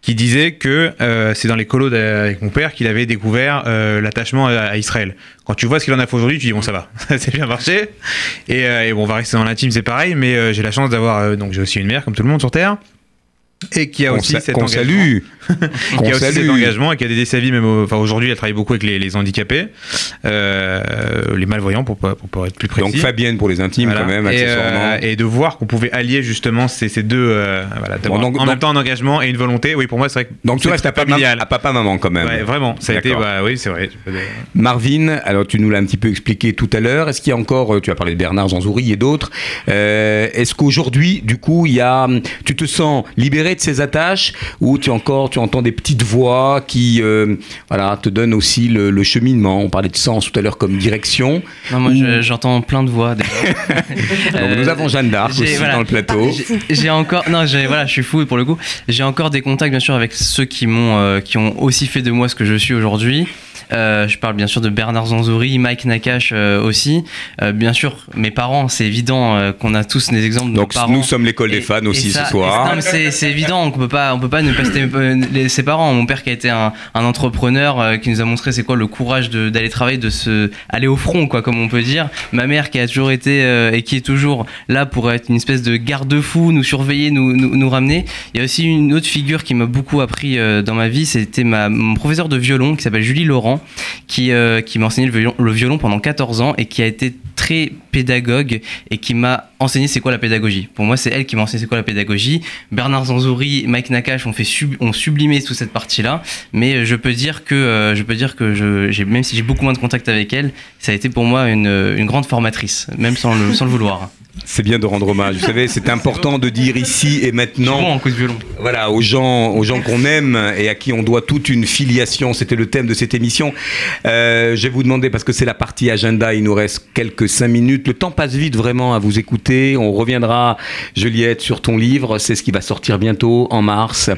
qui disait que euh, c'est dans les colos avec mon père qu'il avait découvert euh, l'attachement à, à Israël. Quand tu vois ce qu'il en a fait aujourd'hui, tu dis bon ça va, c'est bien marché. Et, euh, et bon, on va rester dans l'intime, c'est pareil, mais euh, j'ai la chance d'avoir euh, donc j'ai aussi une mère comme tout le monde sur terre et qui a aussi sa- cet engagement. qui a aussi cet engagement et qui a dédié sa vie même au- enfin aujourd'hui elle travaille beaucoup avec les, les handicapés euh, les malvoyants pour pour pas être plus précis Donc Fabienne pour les intimes Voilà. quand même, et, accessoirement. euh, et de voir qu'on pouvait allier justement ces, ces deux euh, voilà, Bon, donc- en même temps un engagement et une volonté oui pour moi c'est vrai que Donc tu restes à papa, familial. à papa maman quand même. Ouais, vraiment ça a été bah, oui c'est vrai Marvin, alors tu nous l'as un petit peu expliqué tout à l'heure. Est-ce qu'il y a encore, tu as parlé de Bernard Zanzouri et d'autres, est-ce qu'aujourd'hui, du coup, il y a, tu te sens libéré de ces attaches ou tu encore, tu entends des petites voix qui, euh, voilà, te donnent aussi le, le cheminement. On parlait de sens tout à l'heure comme direction. Non, moi je- j'entends plein de voix. déjà. Nous avons Jeanne d'Arc aussi voilà. dans le plateau. J'ai- encore, non, j'ai voilà, je suis fou pour le coup. J'ai encore des contacts bien sûr avec ceux qui m'ont, euh, qui ont aussi fait de moi ce que je suis aujourd'hui. Euh, je parle bien sûr de Bernard Zanzouri, Mike Nakache euh, aussi. Euh, bien sûr, mes parents, c'est évident euh, qu'on a tous des exemples de Donc nos parents. nous sommes l'école des fans et aussi ça- ce soir. c'est on peut pas, on peut pas ne pas citer euh, ses parents. Mon père qui a été un, entrepreneur, euh, qui nous a montré c'est quoi le courage d'aller travailler, de se aller au front, quoi, comme on peut dire. Ma mère qui a toujours été euh, et qui est toujours là pour être une espèce de garde-fou, nous surveiller, nous, nous, ramener. Il y a aussi une autre figure qui m'a beaucoup appris dans ma vie, c'était ma mon professeur de violon qui s'appelle Julie Laurent, qui qui m'a enseigné le violon, le violon pendant 14 ans et qui a été très pédagogue et qui m'a enseigné c'est quoi la pédagogie. Pour moi, c'est elle qui m'a enseigné c'est quoi la pédagogie. Bernard Zanzouri, Mike Nakache ont fait sublimé toute cette partie-là, mais euh, je peux dire que euh, je peux dire que je, même si j'ai beaucoup moins de contact avec elle, ça a été pour moi une, une grande formatrice, même sans le, sans le vouloir. C'est bien de rendre hommage. Vous savez, c'est important de dire ici et maintenant. Bon en coup de violon. Voilà, aux gens, aux gens qu'on aime et à qui on doit toute une filiation. C'était le thème de cette émission. Euh, je vais vous demander, parce que c'est la partie agenda, il nous reste quelques cinq minutes. Le temps passe vite vraiment à vous écouter. On reviendra, Juliette, sur ton livre. C'est ce qui va sortir bientôt en mars.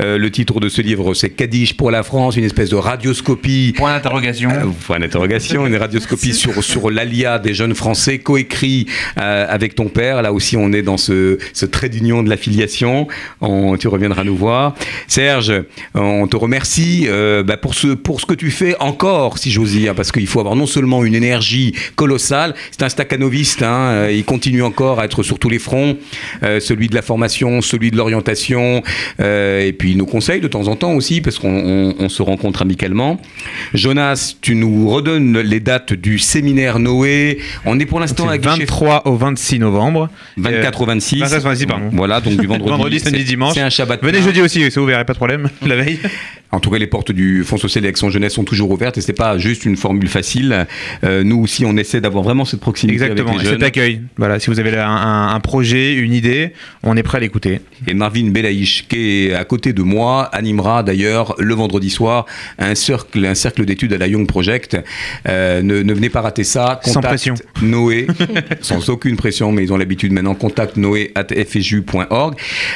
Euh, le titre de ce livre, c'est Cadiche pour la France, une espèce de radioscopie. Point d'interrogation. Euh, point d'interrogation, une radioscopie sur, sur l'alia des jeunes Français, coécrit euh, avec avec ton père. Là aussi, on est dans ce, ce trait d'union de l'affiliation. On- Tu reviendras nous voir. Serge, on te remercie euh, bah, pour, ce, pour ce que tu fais encore, si j'ose dire, parce qu'il faut avoir non seulement une énergie colossale, c'est un staccanoviste, hein, euh, il continue encore à être sur tous les fronts, euh, celui de la formation, celui de l'orientation, euh, et puis il nous conseille de temps en temps aussi, parce qu'on on- on se rencontre amicalement. Jonas, tu nous redonnes les dates du séminaire Noé. On est pour l'instant à guichet 23 au 26 novembre. 24 au 26. 24 au 26, pardon. Voilà, donc du vendredi. vendredi, samedi, dimanche. C'est un Shabbat. Venez plein. jeudi aussi, c'est ouvert, pas de problème, la veille. En tout cas, les portes du Fonds social et Action Jeunesse sont toujours ouvertes et c'est pas juste une formule facile. Euh, nous aussi, on essaie d'avoir vraiment cette proximité Exactement, avec les et jeunes. cet accueil. Voilà, si vous avez un, un- un projet, une idée, on est prêt à l'écouter. Et Marvin Belaïch, qui est à côté de moi, animera d'ailleurs le vendredi soir un cercle, un cercle d'études à la Young Project. Euh, ne, ne venez pas rater ça. Sans pression. Noé, sans aucune pression, mais ils ont l'habitude maintenant. Contact noé at fju.org.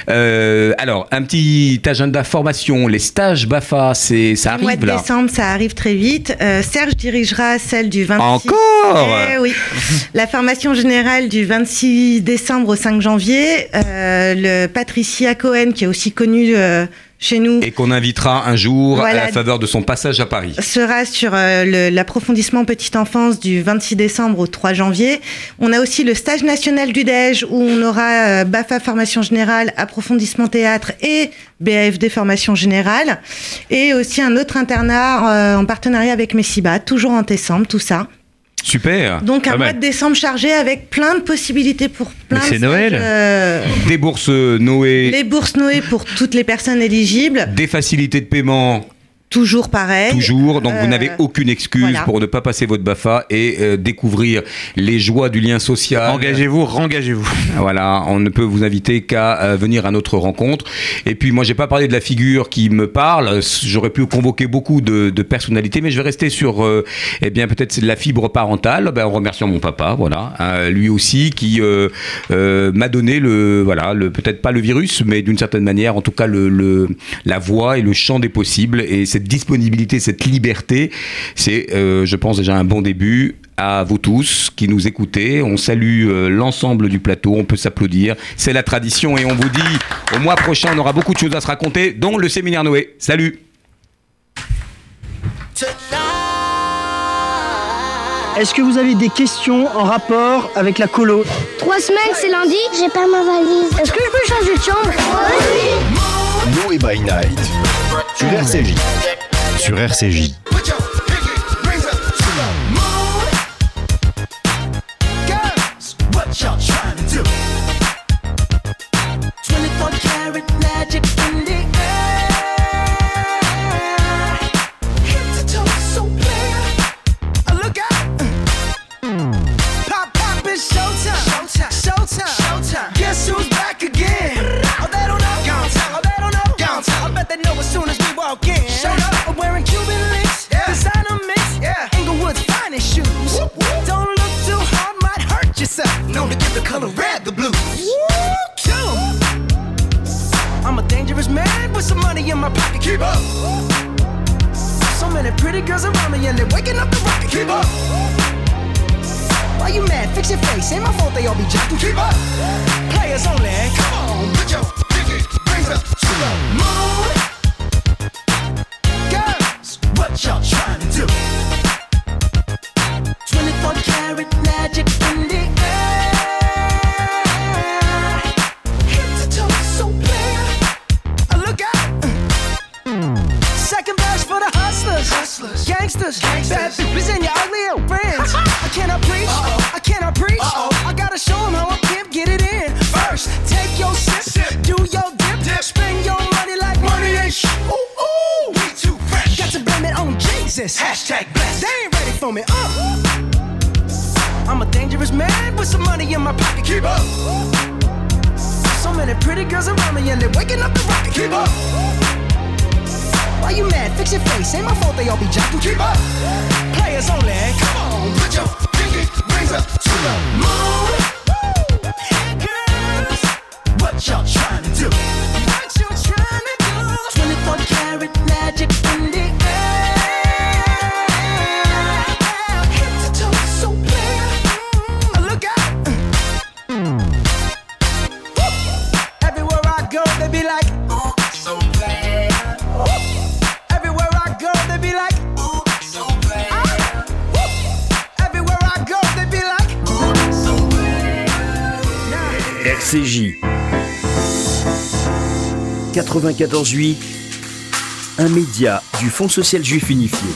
Euh, alors, un petit agenda formation. Les stages BAFA, c'est, ça Le mois arrive de là. décembre, ça arrive très vite. Euh, Serge dirigera celle du 26. Encore Eh oui. La formation générale du 26 décembre au 5 janvier. Euh, le Patricia Cohen, qui est aussi connue euh, chez nous, Et qu'on invitera un jour Voilà. à la faveur de son passage à Paris. sera sur euh, l'approfondissement petite enfance du 26 décembre au 3 janvier. On a aussi le stage national du DEJ où on aura euh, BAFA formation générale, approfondissement théâtre et BAFD formation générale. Et aussi un autre internat euh, en partenariat avec Messiba, toujours en décembre, tout ça. Super. Donc un mois de décembre chargé avec plein de possibilités pour plein c'est Noël. euh, Des bourses Noé, les bourses Noé pour toutes les personnes éligibles, des facilités de paiement toujours pareil. Toujours, donc vous Euh, n'avez aucune excuse voilà. pour ne pas passer votre BAFA et euh, découvrir les joies du lien social. Engagez-vous, rengagez-vous. Voilà, on ne peut vous inviter qu'à euh, venir à notre rencontre. Et puis moi, j'ai pas parlé de la figure qui me parle. J'aurais pu convoquer beaucoup de, de personnalités, mais je vais rester sur, euh, eh bien peut-être c'est la fibre parentale. Ben, en remerciant mon papa, voilà, hein, lui aussi qui euh, euh, m'a donné le, voilà, le peut-être pas le virus, mais d'une certaine manière, en tout cas le, le- la voix et le champ des possibles et cette disponibilité, cette liberté, c'est, euh, je pense déjà un bon début à vous tous qui nous écoutez. On salue euh, l'ensemble du plateau, on peut s'applaudir. C'est la tradition et on vous dit au mois prochain, on aura beaucoup de choses à se raconter, dont le séminaire Noé. Salut Est-ce que vous avez des questions en rapport avec la colo? Trois semaines, c'est lundi. J'ai pas ma valise. Est-ce que je peux changer de chambre? Noé by Night sur RCJ. Sur RCJ. Known to give the color red the blues. 'em. I'm a dangerous man with some money in my pocket. Keep up. So many pretty girls around me and they're waking up the rocket. Keep up. Why you mad? Fix your face. Ain't my fault they all be jacking. Keep up. Players only. Come on, put your pinky rings up to the moon. Girls, what y'all 94.8, un média du Fonds social juif unifié.